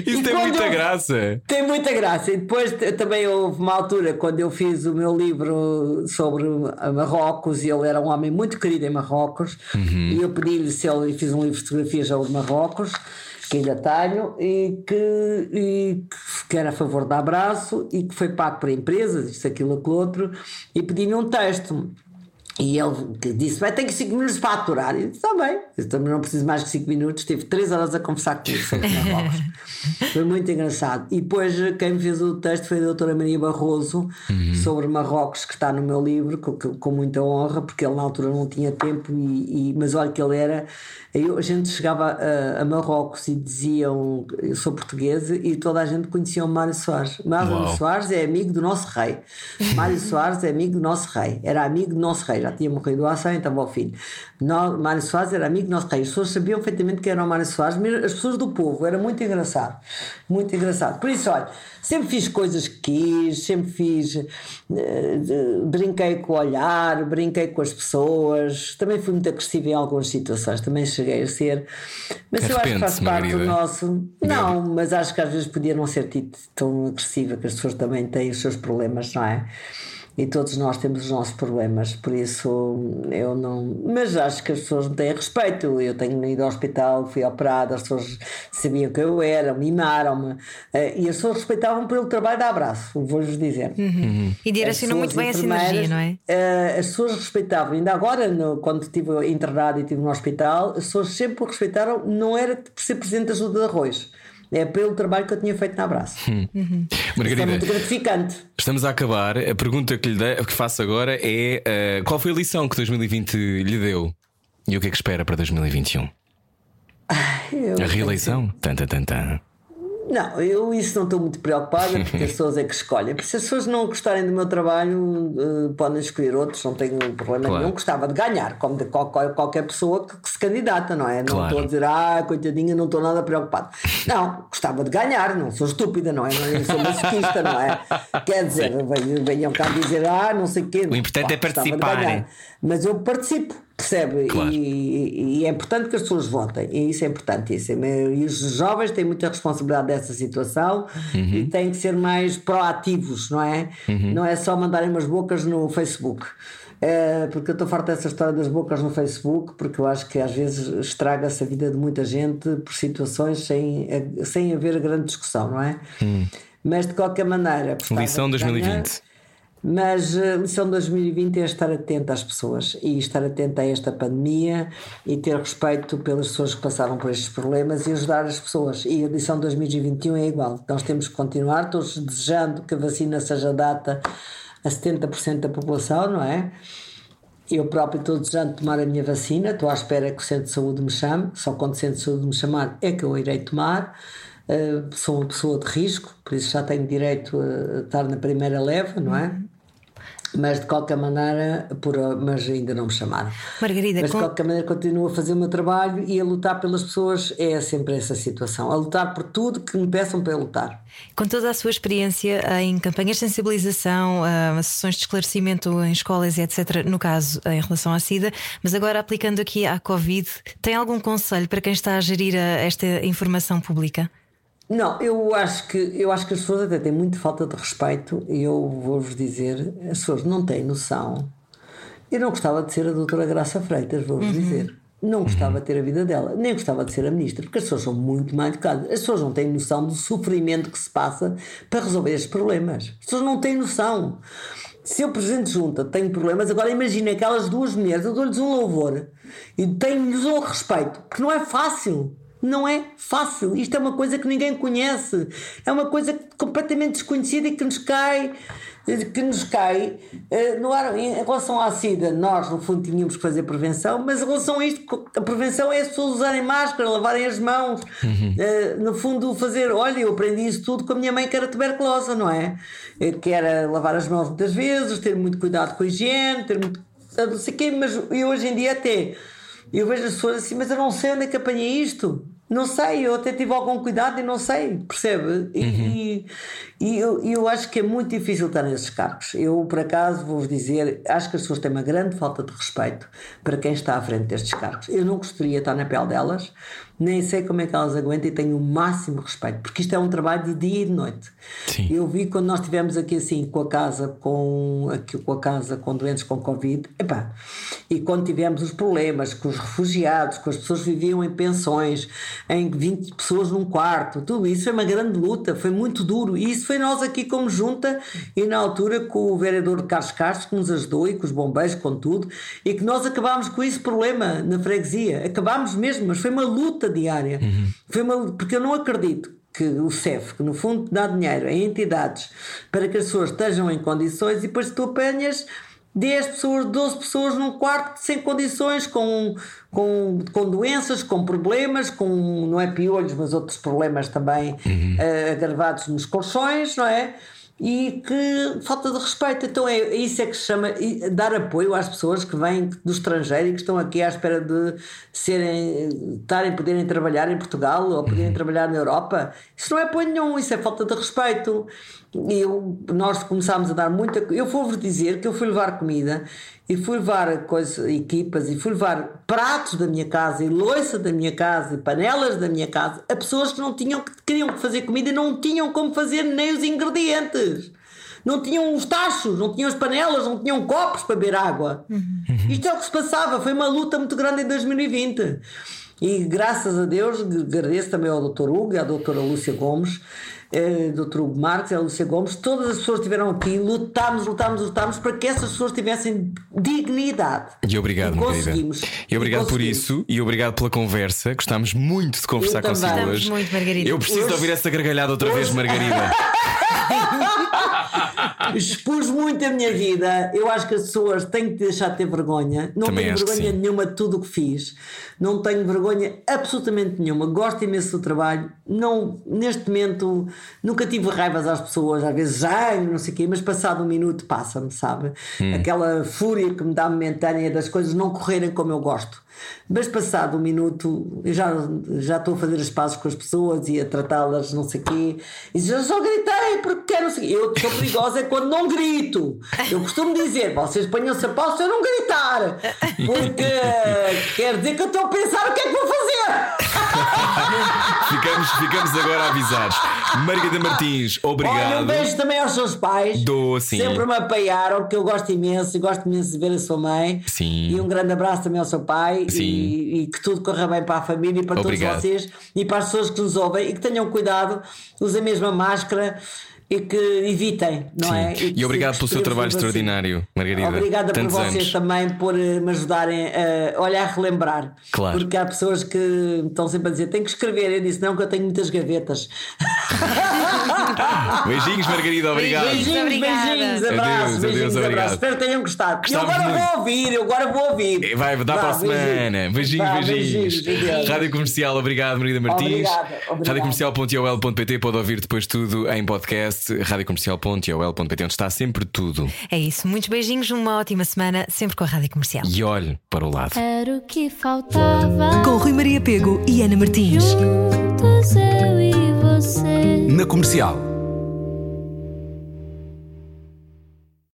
Isso E tem muita eu- graça. Tem muita graça. E depois também houve uma altura quando eu fiz o meu livro sobre Marrocos e ele era um homem muito querido em Marrocos. E eu pedi-lhe se ele fiz um livro de fotografias sobre Marrocos, tenho, e que, e que era a favor da abraço e que foi pago por empresas, isto, aquilo, aquilo outro, e pedi-lhe um texto. E ele disse: ter que 5 minutos para aturar. E eu disse: Está bem, eu também não preciso mais que 5 minutos. Tive 3 horas a conversar comigo sobre Marrocos. foi muito engraçado. E depois quem me fez o texto foi a doutora Maria Barroso sobre Marrocos, que está no meu livro, com, com- com muita honra, porque ele na altura não tinha tempo. E, e- mas olha que ele era. Eu, a gente chegava a, a Marrocos e diziam: Eu sou portuguesa, e toda a gente conhecia o Mário Soares. Mário. Soares é amigo do nosso rei. Mário [LAUGHS] Soares é amigo do nosso rei. Era amigo do nosso rei. Já tinha morrido há 100, estava ao filho. No- Mário Soares era amigo do nosso rei. As pessoas sabiam perfeitamente que era o Mário Soares, mesmo as pessoas do povo. Era muito engraçado. Muito engraçado. Por isso, olha, sempre fiz coisas que quis, sempre fiz. eh, brinquei com o olhar, brinquei com as pessoas. Também fui muito agressiva em algumas situações. Também cheguei a ser. Mas eu acho que faz parte do nosso. Não, mas acho que às vezes podia não ser tão agressiva, que as pessoas também têm os seus problemas, não é? E todos nós temos os nossos problemas, por isso eu não. Mas acho que as pessoas me têm respeito. Eu tenho ido ao hospital, fui operada, as pessoas sabiam que eu era, mimaram-me eh, e as pessoas respeitavam pelo trabalho de abraço, vou-vos dizer. E direcionam As muito bem energia, enfermeiras, não é? eh, as pessoas respeitavam, ainda agora, no- quando estive internado e estive no hospital, as pessoas sempre o respeitaram, não era por ser presidente da ajuda de arroz, é pelo trabalho que eu tinha feito no abraço. Isso é Margarida, muito gratificante. estamos a acabar. A pergunta que lhe dei- que faço agora é: eh, qual foi a lição que 2020 lhe deu? E o que é que espera para 2021? Eu- A reeleição? Tan, tan, tan, tan. Não, eu isso não estou muito preocupada porque as [LAUGHS] pessoas é que escolhem. Se as pessoas não gostarem do meu trabalho, eh, podem escolher outros, não tenho problema Claro. nenhum. Gostava de ganhar, como de qualquer, qualquer pessoa que, que se candidata, não é? Não estou a dizer, ah, coitadinha, não estou nada preocupado. Não, gostava de ganhar, não sou estúpida, não é? Não sou masoquista, não é? Quer dizer, venham, cá dizer, ah, não sei o quê. O importante é gostava de participar. Mas eu participo, percebe? Claro. E, e é importante que as pessoas votem, e isso é importantíssimo. E os jovens têm muita responsabilidade dessa situação e têm que ser mais proativos, não é? Não é só mandarem umas bocas no Facebook. É, porque eu estou farta dessa história das bocas no Facebook, porque eu acho que às vezes estraga-se a vida de muita gente por situações sem, sem haver grande discussão, não é? Mas de qualquer maneira. Lição de ganhar. 2020. Mas a lição de 2020 é estar atento às pessoas e estar atento a esta pandemia e ter respeito pelas pessoas que passaram por estes problemas e ajudar as pessoas. E a lição de 2021 é igual. Nós temos que continuar, todos desejando que a vacina seja data a 70% da população, não é? Eu próprio estou desejando tomar a minha vacina, estou à espera que o Centro de Saúde me chame, só quando o Centro de Saúde me chamar é que eu irei tomar. Uh, sou uma pessoa de risco, por isso já tenho direito a estar na primeira leva, não é? Mas de qualquer maneira, por, mas ainda não me chamaram. Margarida, mas de com- qualquer maneira continuo a fazer o meu trabalho e a lutar pelas pessoas é sempre essa situação. A lutar por tudo que me peçam para lutar. Com toda a sua experiência em campanhas de sensibilização, ah, sessões de esclarecimento em escolas etc., no caso em relação à SIDA, mas agora aplicando aqui à Covid, tem algum conselho para quem está a gerir esta informação pública? Não, eu acho que eu acho que as pessoas até têm muito falta de respeito e eu vou-vos dizer, as pessoas não têm noção. Eu não gostava de ser a doutora Graça Freitas, vou-vos dizer. Não gostava de ter a vida dela, nem gostava de ser a ministra, porque as pessoas são muito mal educadas. As pessoas não têm noção do sofrimento que se passa para resolver estes problemas. As pessoas não têm noção. se eu, Presidente de Junta, tenho problemas, agora imagina aquelas duas mulheres, eu dou-lhes um louvor e tenho-lhes um respeito, porque não é fácil. Não é fácil. Isto é uma coisa que ninguém conhece. É uma coisa completamente desconhecida e que nos cai que nos cai uh, no ar, em relação à SIDA, nós no fundo tínhamos que fazer prevenção, mas em relação a isto, a prevenção é as pessoas usarem máscara, lavarem as mãos, uhum. uh, no fundo fazer, olha, eu aprendi isso tudo com a minha mãe que era tuberculosa, não é? Eh, que era lavar as mãos muitas vezes, ter muito cuidado com a higiene, ter muito. Não sei quê, mas eu hoje em dia até eu vejo as pessoas assim, mas eu não sei onde é que apanhei isto. Não sei, eu até tive algum cuidado e não sei, percebe? E, uhum. e, e eu, eu acho que é muito difícil estar nesses cargos. Eu, por acaso, vou-vos dizer, acho que as pessoas têm uma grande falta de respeito para quem está à frente destes cargos. Eu não gostaria de estar na pele delas, nem sei como é que elas aguentam e tenho o máximo respeito, porque isto é um trabalho de dia e de noite. Sim. Eu vi quando nós estivemos aqui assim com a casa, com, aqui, com a casa com doentes com Covid, epá, e quando tivemos os problemas com os refugiados, com as pessoas que viviam em pensões, em 20 pessoas num quarto, tudo isso foi uma grande luta, foi muito duro, e isso foi nós aqui como junta, e na altura com o vereador Carlos Castro que nos ajudou e com os bombeiros, com tudo, e que nós acabámos com esse problema na freguesia, acabámos mesmo, mas foi uma luta diária. Uhum. Foi uma, porque eu não acredito que o CEF, que no fundo dá dinheiro a entidades para que as pessoas estejam em condições e depois tu apanhas 10 pessoas, 12 pessoas num quarto sem condições, com, com, com doenças, com problemas, com não é piolhos, mas outros problemas também uhum. uh, agravados nos colchões, não é? e que falta de respeito. Então é isso é que se chama dar apoio às pessoas que vêm do estrangeiro e que estão aqui à espera de serem, estarem, poderem trabalhar em Portugal ou poderem uhum. trabalhar na Europa. Isso não é apoio nenhum, isso é falta de respeito. Eu, nós começámos a dar muita. Eu vou-vos dizer que eu fui levar comida e fui levar coisas, equipas e fui levar pratos da minha casa e louça da minha casa e panelas da minha casa a pessoas que não tinham que queriam fazer comida e não tinham como fazer nem os ingredientes. Não tinham os tachos, não tinham as panelas, não tinham copos para beber água. Uhum. Isto é o que se passava. Foi uma luta muito grande em 2020. E graças a Deus agradeço também ao Dr. Hugo e à doutora Lúcia Gomes Dr. Hugo Marques, a Lúcia Gomes, todas as pessoas que estiveram aqui, lutámos, lutámos, lutámos para que essas pessoas tivessem dignidade. E obrigado, e conseguimos. E obrigado e por isso e obrigado pela conversa. Gostámos muito de conversar consigo hoje. Muito, Margarida. Eu preciso hoje... ouvir essa gargalhada outra hoje... vez, Margarida. [LAUGHS] Expus muito a minha vida. Eu acho que as pessoas têm que deixar de ter vergonha. Não Também tenho vergonha nenhuma de tudo o que fiz. Não tenho vergonha absolutamente nenhuma. Gosto imenso do trabalho. Não, neste momento, nunca tive raivas às pessoas. Às vezes já, não sei o quê, mas passado um minuto passa-me, sabe? Hum. Aquela fúria que me dá momentânea das coisas não correrem como eu gosto. Mas passado um minuto, eu já, já estou a fazer as pazes com as pessoas e a tratá-las, não sei o quê. E já só gritei porque quero. Eu sou perigosa é quando não grito. Eu costumo dizer: vocês ponham-se a pau se eu não gritar. Porque quer dizer que eu estou a pensar o que é que vou fazer. [LAUGHS] ficamos, ficamos agora avisados. Margarida [LAUGHS] Martins, obrigado. Olha, um beijo também aos seus pais. Dou, sim. Sempre me apoiaram, que eu gosto imenso, gosto imenso de ver a sua mãe. Sim. E um grande abraço também ao seu pai. Sim. E, e que tudo corra bem para a família e para obrigado. todos vocês e para as pessoas que nos ouvem e que tenham cuidado, usem a mesma máscara e que evitem, não Sim. é? E, e obrigado pelo seu trabalho extraordinário, Margarida. Obrigada Tantos por vocês anos. também por eh, me ajudarem a olhar, a relembrar. Claro. Porque há pessoas que estão sempre a dizer: tem que escrever. Eu disse: não, que eu tenho muitas gavetas. [LAUGHS] beijinhos, Margarida, obrigado. Beijinhos, beijinhos, abraços, beijinhos, abraços. Espero que tenham gostado. e agora muito. vou ouvir, eu agora vou ouvir. Vai, dá para a semana. Beijinhos, beijinhos. beijinhos. Rádio Comercial, obrigado, Margarida Martins. Radiocomercial.ol.pt pode ouvir depois tudo em podcast podcast radiocomercial.ol.pt, onde está sempre tudo. É isso. Muitos beijinhos, uma ótima semana, sempre com a Rádio Comercial. E olhe para o lado. Era o que faltava. Com Rui Maria Pego e Ana Martins. Juntos eu e você. Na comercial.